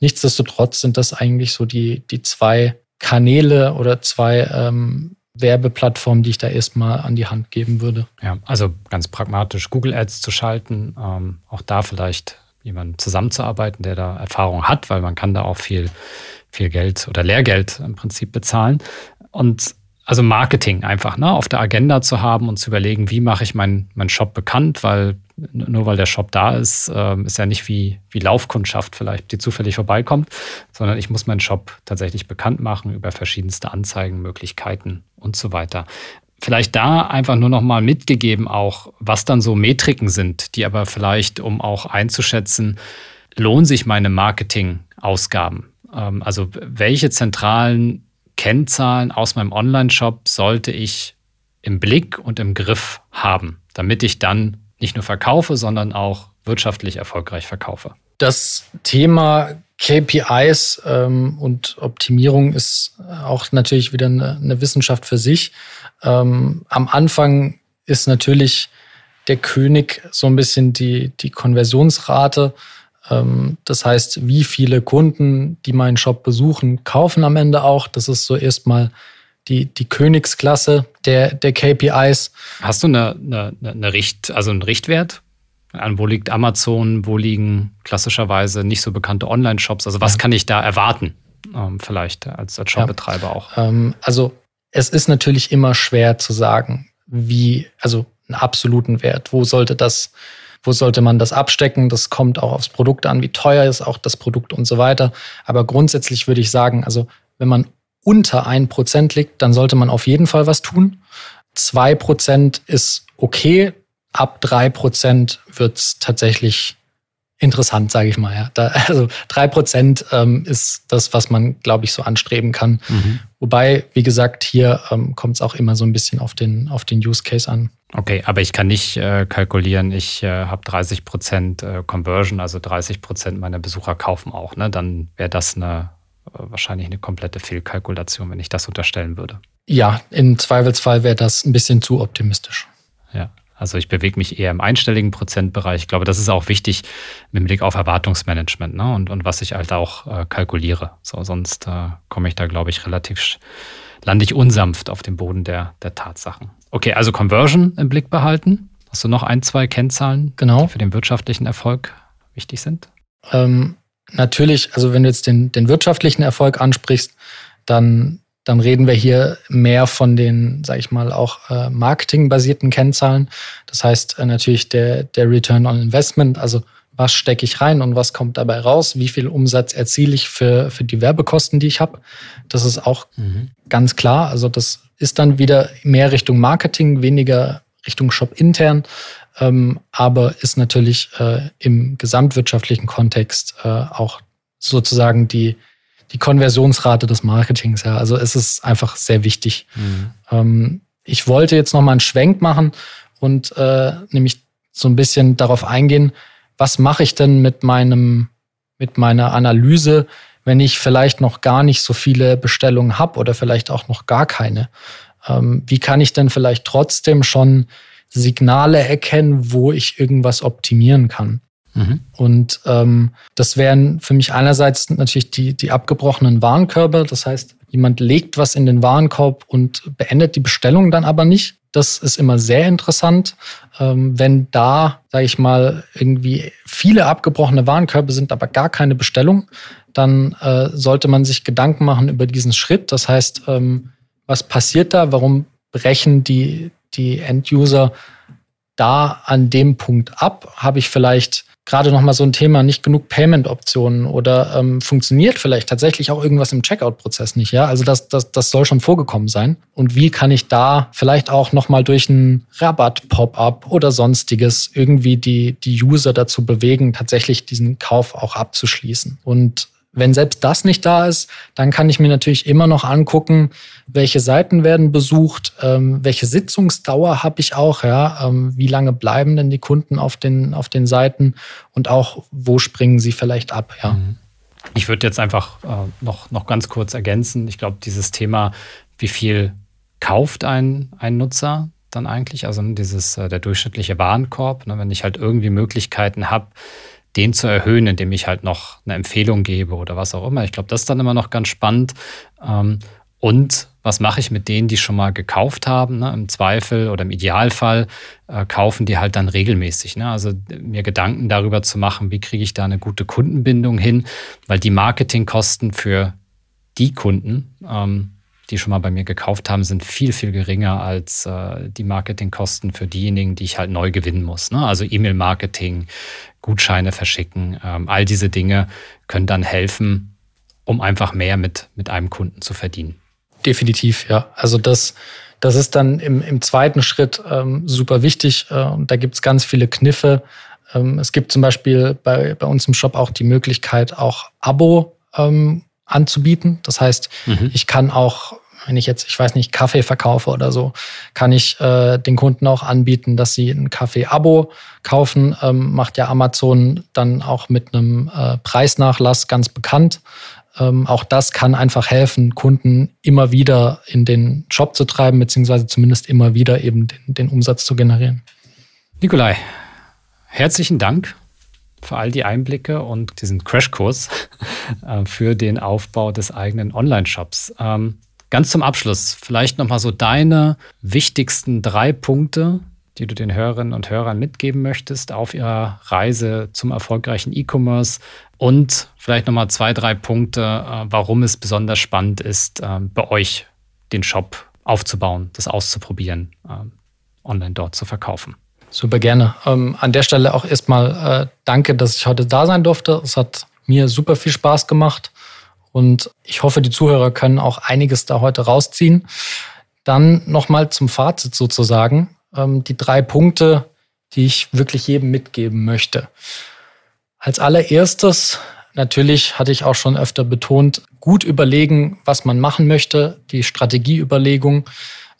Speaker 3: Nichtsdestotrotz sind das eigentlich so die, die zwei Kanäle oder zwei ähm, Werbeplattformen, die ich da erstmal an die Hand geben würde.
Speaker 2: Ja, also ganz pragmatisch Google Ads zu schalten, ähm, auch da vielleicht jemanden zusammenzuarbeiten, der da Erfahrung hat, weil man kann da auch viel, viel Geld oder Lehrgeld im Prinzip bezahlen. Und also Marketing einfach, ne, auf der Agenda zu haben und zu überlegen, wie mache ich meinen mein Shop bekannt, weil nur weil der Shop da ist, äh, ist ja nicht wie, wie Laufkundschaft vielleicht, die zufällig vorbeikommt, sondern ich muss meinen Shop tatsächlich bekannt machen über verschiedenste Anzeigenmöglichkeiten und so weiter. Vielleicht da einfach nur noch mal mitgegeben auch, was dann so Metriken sind, die aber vielleicht, um auch einzuschätzen, lohnen sich meine Marketingausgaben? Ähm, also welche zentralen Kennzahlen aus meinem Online-Shop sollte ich im Blick und im Griff haben, damit ich dann nicht nur verkaufe, sondern auch wirtschaftlich erfolgreich verkaufe.
Speaker 3: Das Thema KPIs ähm, und Optimierung ist auch natürlich wieder eine, eine Wissenschaft für sich. Ähm, am Anfang ist natürlich der König so ein bisschen die, die Konversionsrate. Ähm, das heißt, wie viele Kunden, die meinen Shop besuchen, kaufen am Ende auch. Das ist so erstmal die, die Königsklasse der, der KPIs.
Speaker 2: Hast du eine, eine, eine Richt, also einen Richtwert? An wo liegt Amazon? Wo liegen klassischerweise nicht so bekannte Online-Shops? Also was ja. kann ich da erwarten? Ähm, vielleicht als, als Shopbetreiber ja. auch.
Speaker 3: Ähm, also es ist natürlich immer schwer zu sagen, wie, also einen absoluten Wert. Wo sollte das wo sollte man das abstecken? Das kommt auch aufs Produkt an, wie teuer ist auch das Produkt und so weiter. Aber grundsätzlich würde ich sagen, also wenn man unter ein Prozent liegt, dann sollte man auf jeden Fall was tun. Zwei Prozent ist okay. Ab drei Prozent wird es tatsächlich interessant, sage ich mal. Ja. Da, <laughs> also drei Prozent ähm, ist das, was man, glaube ich, so anstreben kann. Mhm. Wobei, wie gesagt, hier ähm, kommt es auch immer so ein bisschen auf den, auf den Use Case an.
Speaker 2: Okay, aber ich kann nicht äh, kalkulieren, ich äh, habe 30 Prozent äh, Conversion, also 30 Prozent meiner Besucher kaufen auch. Ne? Dann wäre das eine, wahrscheinlich eine komplette Fehlkalkulation, wenn ich das unterstellen würde.
Speaker 3: Ja, im Zweifelsfall wäre das ein bisschen zu optimistisch.
Speaker 2: Ja, also ich bewege mich eher im einstelligen Prozentbereich. Ich glaube, das ist auch wichtig mit Blick auf Erwartungsmanagement ne? und, und was ich halt auch äh, kalkuliere. So, sonst äh, komme ich da, glaube ich, relativ, lande ich unsanft auf dem Boden der, der Tatsachen. Okay, also Conversion im Blick behalten. Hast du noch ein, zwei Kennzahlen,
Speaker 3: genau.
Speaker 2: die für den wirtschaftlichen Erfolg wichtig sind?
Speaker 3: Ähm, natürlich, also wenn du jetzt den, den wirtschaftlichen Erfolg ansprichst, dann, dann reden wir hier mehr von den, sag ich mal, auch äh, marketingbasierten Kennzahlen. Das heißt äh, natürlich der, der Return on Investment, also was stecke ich rein und was kommt dabei raus, wie viel Umsatz erziele ich für, für die Werbekosten, die ich habe. Das ist auch mhm. ganz klar. Also das ist dann wieder mehr Richtung Marketing, weniger Richtung Shop intern, ähm, aber ist natürlich äh, im gesamtwirtschaftlichen Kontext äh, auch sozusagen die, die Konversionsrate des Marketings. Ja. Also es ist einfach sehr wichtig. Mhm. Ähm, ich wollte jetzt noch mal einen Schwenk machen und äh, nämlich so ein bisschen darauf eingehen, was mache ich denn mit meinem, mit meiner Analyse, wenn ich vielleicht noch gar nicht so viele Bestellungen habe oder vielleicht auch noch gar keine? Ähm, wie kann ich denn vielleicht trotzdem schon Signale erkennen, wo ich irgendwas optimieren kann? Mhm. Und ähm, das wären für mich einerseits natürlich die, die abgebrochenen Warenkörbe. Das heißt, jemand legt was in den Warenkorb und beendet die Bestellung dann aber nicht. Das ist immer sehr interessant. Ähm, wenn da, sage ich mal, irgendwie viele abgebrochene Warenkörbe sind, aber gar keine Bestellung, dann äh, sollte man sich Gedanken machen über diesen Schritt. Das heißt, ähm, was passiert da? Warum brechen die, die End-User da an dem Punkt ab? Habe ich vielleicht gerade noch mal so ein Thema, nicht genug Payment-Optionen oder ähm, funktioniert vielleicht tatsächlich auch irgendwas im Checkout-Prozess nicht, ja? Also das, das, das soll schon vorgekommen sein. Und wie kann ich da vielleicht auch noch mal durch einen Rabatt-Pop-up oder sonstiges irgendwie die, die User dazu bewegen, tatsächlich diesen Kauf auch abzuschließen? Und wenn selbst das nicht da ist, dann kann ich mir natürlich immer noch angucken, welche Seiten werden besucht, ähm, welche Sitzungsdauer habe ich auch, ja, ähm, wie lange bleiben denn die Kunden auf den, auf den Seiten und auch, wo springen sie vielleicht ab, ja. Mhm.
Speaker 2: Ich würde jetzt einfach äh, noch, noch ganz kurz ergänzen. Ich glaube, dieses Thema, wie viel kauft ein, ein Nutzer dann eigentlich? Also dieses äh, der durchschnittliche Warenkorb, ne, wenn ich halt irgendwie Möglichkeiten habe, den zu erhöhen, indem ich halt noch eine Empfehlung gebe oder was auch immer. Ich glaube, das ist dann immer noch ganz spannend. Ähm, und was mache ich mit denen, die schon mal gekauft haben? Ne? Im Zweifel oder im Idealfall äh, kaufen die halt dann regelmäßig. Ne? Also mir Gedanken darüber zu machen, wie kriege ich da eine gute Kundenbindung hin, weil die Marketingkosten für die Kunden, ähm, die schon mal bei mir gekauft haben, sind viel, viel geringer als äh, die Marketingkosten für diejenigen, die ich halt neu gewinnen muss. Ne? Also E-Mail-Marketing, Gutscheine verschicken, ähm, all diese Dinge können dann helfen, um einfach mehr mit, mit einem Kunden zu verdienen.
Speaker 3: Definitiv, ja. Also das, das ist dann im, im zweiten Schritt ähm, super wichtig. Äh, und da gibt es ganz viele Kniffe. Ähm, es gibt zum Beispiel bei, bei uns im Shop auch die Möglichkeit, auch Abo ähm, anzubieten. Das heißt, mhm. ich kann auch, wenn ich jetzt, ich weiß nicht, Kaffee verkaufe oder so, kann ich äh, den Kunden auch anbieten, dass sie ein Kaffee-Abo kaufen. Ähm, macht ja Amazon dann auch mit einem äh, Preisnachlass ganz bekannt. Ähm, auch das kann einfach helfen, Kunden immer wieder in den Shop zu treiben, beziehungsweise zumindest immer wieder eben den, den Umsatz zu generieren.
Speaker 2: Nikolai, herzlichen Dank für all die Einblicke und diesen Crashkurs <laughs> äh, für den Aufbau des eigenen Online-Shops. Ähm, ganz zum Abschluss, vielleicht nochmal so deine wichtigsten drei Punkte, die du den Hörerinnen und Hörern mitgeben möchtest auf ihrer Reise zum erfolgreichen E-Commerce und vielleicht nochmal zwei, drei Punkte, äh, warum es besonders spannend ist, äh, bei euch den Shop aufzubauen, das auszuprobieren, äh, online dort zu verkaufen.
Speaker 3: Super gerne. Ähm, an der Stelle auch erstmal äh, danke, dass ich heute da sein durfte. Es hat mir super viel Spaß gemacht und ich hoffe, die Zuhörer können auch einiges da heute rausziehen. Dann nochmal zum Fazit sozusagen. Ähm, die drei Punkte, die ich wirklich jedem mitgeben möchte. Als allererstes, natürlich hatte ich auch schon öfter betont, gut überlegen, was man machen möchte, die Strategieüberlegung,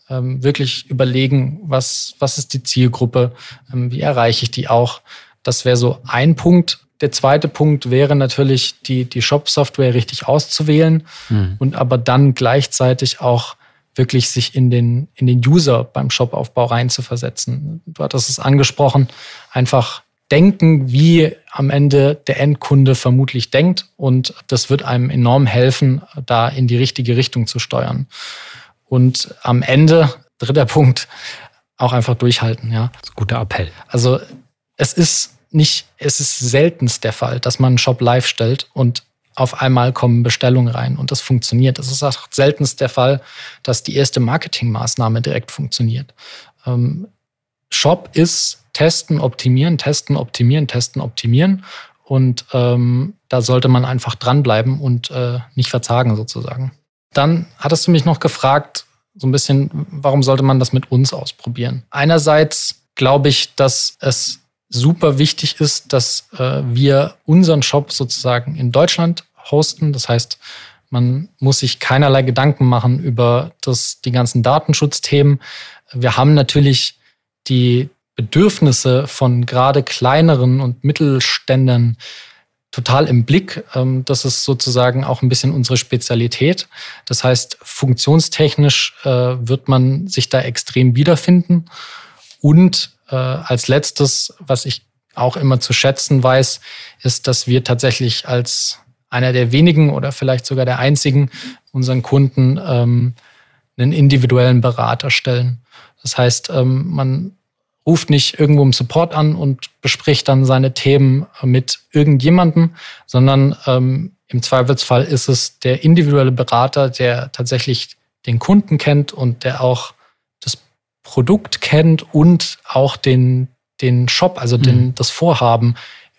Speaker 3: ähm, wirklich überlegen, was, was ist die Zielgruppe, ähm, wie erreiche ich die auch. Das wäre so ein Punkt. Der zweite Punkt wäre natürlich, die, die Shop-Software richtig auszuwählen mhm. und aber dann gleichzeitig auch wirklich sich in den, in den User beim Shop-Aufbau reinzuversetzen. Du hattest es angesprochen, einfach denken, wie am Ende der Endkunde vermutlich denkt. Und das wird einem enorm helfen, da in die richtige Richtung zu steuern. Und am Ende, dritter Punkt, auch einfach durchhalten, ja.
Speaker 2: Guter Appell.
Speaker 3: Also es ist nicht, es ist seltenst der Fall, dass man einen Shop live stellt und auf einmal kommen Bestellungen rein und das funktioniert. Es ist auch seltenst der Fall, dass die erste Marketingmaßnahme direkt funktioniert. Ähm, Shop ist testen, optimieren, testen, optimieren, testen, optimieren. Und ähm, da sollte man einfach dranbleiben und äh, nicht verzagen sozusagen. Dann hattest du mich noch gefragt, so ein bisschen, warum sollte man das mit uns ausprobieren? Einerseits glaube ich, dass es super wichtig ist, dass äh, wir unseren Shop sozusagen in Deutschland hosten. Das heißt, man muss sich keinerlei Gedanken machen über das, die ganzen Datenschutzthemen. Wir haben natürlich die Bedürfnisse von gerade kleineren und Mittelständern total im Blick. Ähm, das ist sozusagen auch ein bisschen unsere Spezialität. Das heißt, funktionstechnisch äh, wird man sich da extrem wiederfinden. Und äh, als letztes, was ich auch immer zu schätzen weiß, ist, dass wir tatsächlich als einer der wenigen oder vielleicht sogar der einzigen unseren Kunden ähm, einen individuellen Berater stellen. Das heißt, ähm, man ruft nicht irgendwo im Support an und bespricht dann seine Themen mit irgendjemandem, sondern ähm, im Zweifelsfall ist es der individuelle Berater, der tatsächlich den Kunden kennt und der auch Produkt kennt und auch den, den Shop, also den, mhm. das Vorhaben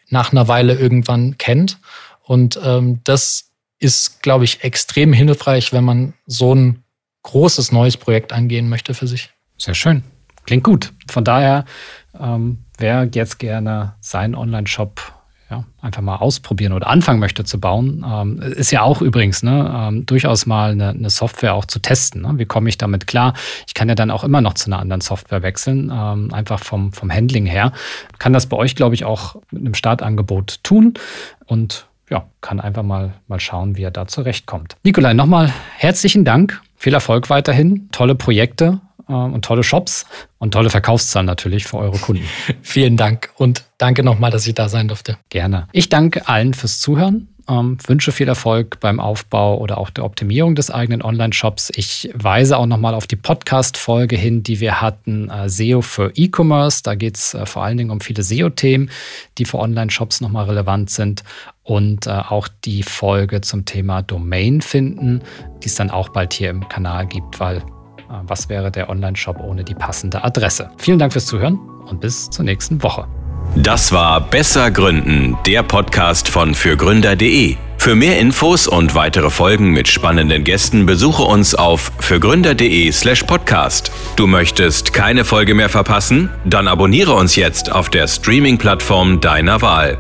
Speaker 3: nach einer Weile irgendwann kennt. Und ähm, das ist, glaube ich, extrem hilfreich, wenn man so ein großes neues Projekt angehen möchte für sich.
Speaker 2: Sehr schön. Klingt gut. Von daher, ähm, wer jetzt gerne seinen Online-Shop ja, einfach mal ausprobieren oder anfangen möchte zu bauen, ähm, ist ja auch übrigens ne, ähm, durchaus mal eine, eine, Software auch zu testen. Ne? Wie komme ich damit klar? Ich kann ja dann auch immer noch zu einer anderen Software wechseln, ähm, einfach vom, vom Handling her. Kann das bei euch, glaube ich, auch mit einem Startangebot tun und ja, kann einfach mal, mal schauen, wie er da zurechtkommt. Nikolai, nochmal herzlichen Dank viel Erfolg weiterhin, tolle Projekte und tolle Shops und tolle Verkaufszahlen natürlich für eure Kunden. <laughs>
Speaker 3: Vielen Dank und danke nochmal, dass ich da sein durfte.
Speaker 2: Gerne. Ich danke allen fürs Zuhören. Ähm, wünsche viel Erfolg beim Aufbau oder auch der Optimierung des eigenen Online-Shops. Ich weise auch nochmal auf die Podcast-Folge hin, die wir hatten, äh, SEO für E-Commerce. Da geht es äh, vor allen Dingen um viele SEO-Themen, die für Online-Shops nochmal relevant sind. Und äh, auch die Folge zum Thema Domain finden, die es dann auch bald hier im Kanal gibt, weil was wäre der Online-Shop ohne die passende Adresse? Vielen Dank fürs Zuhören und bis zur nächsten Woche.
Speaker 1: Das war Besser Gründen, der Podcast von fürgründer.de. Für mehr Infos und weitere Folgen mit spannenden Gästen besuche uns auf fürgründer.de/slash podcast. Du möchtest keine Folge mehr verpassen? Dann abonniere uns jetzt auf der Streaming-Plattform deiner Wahl.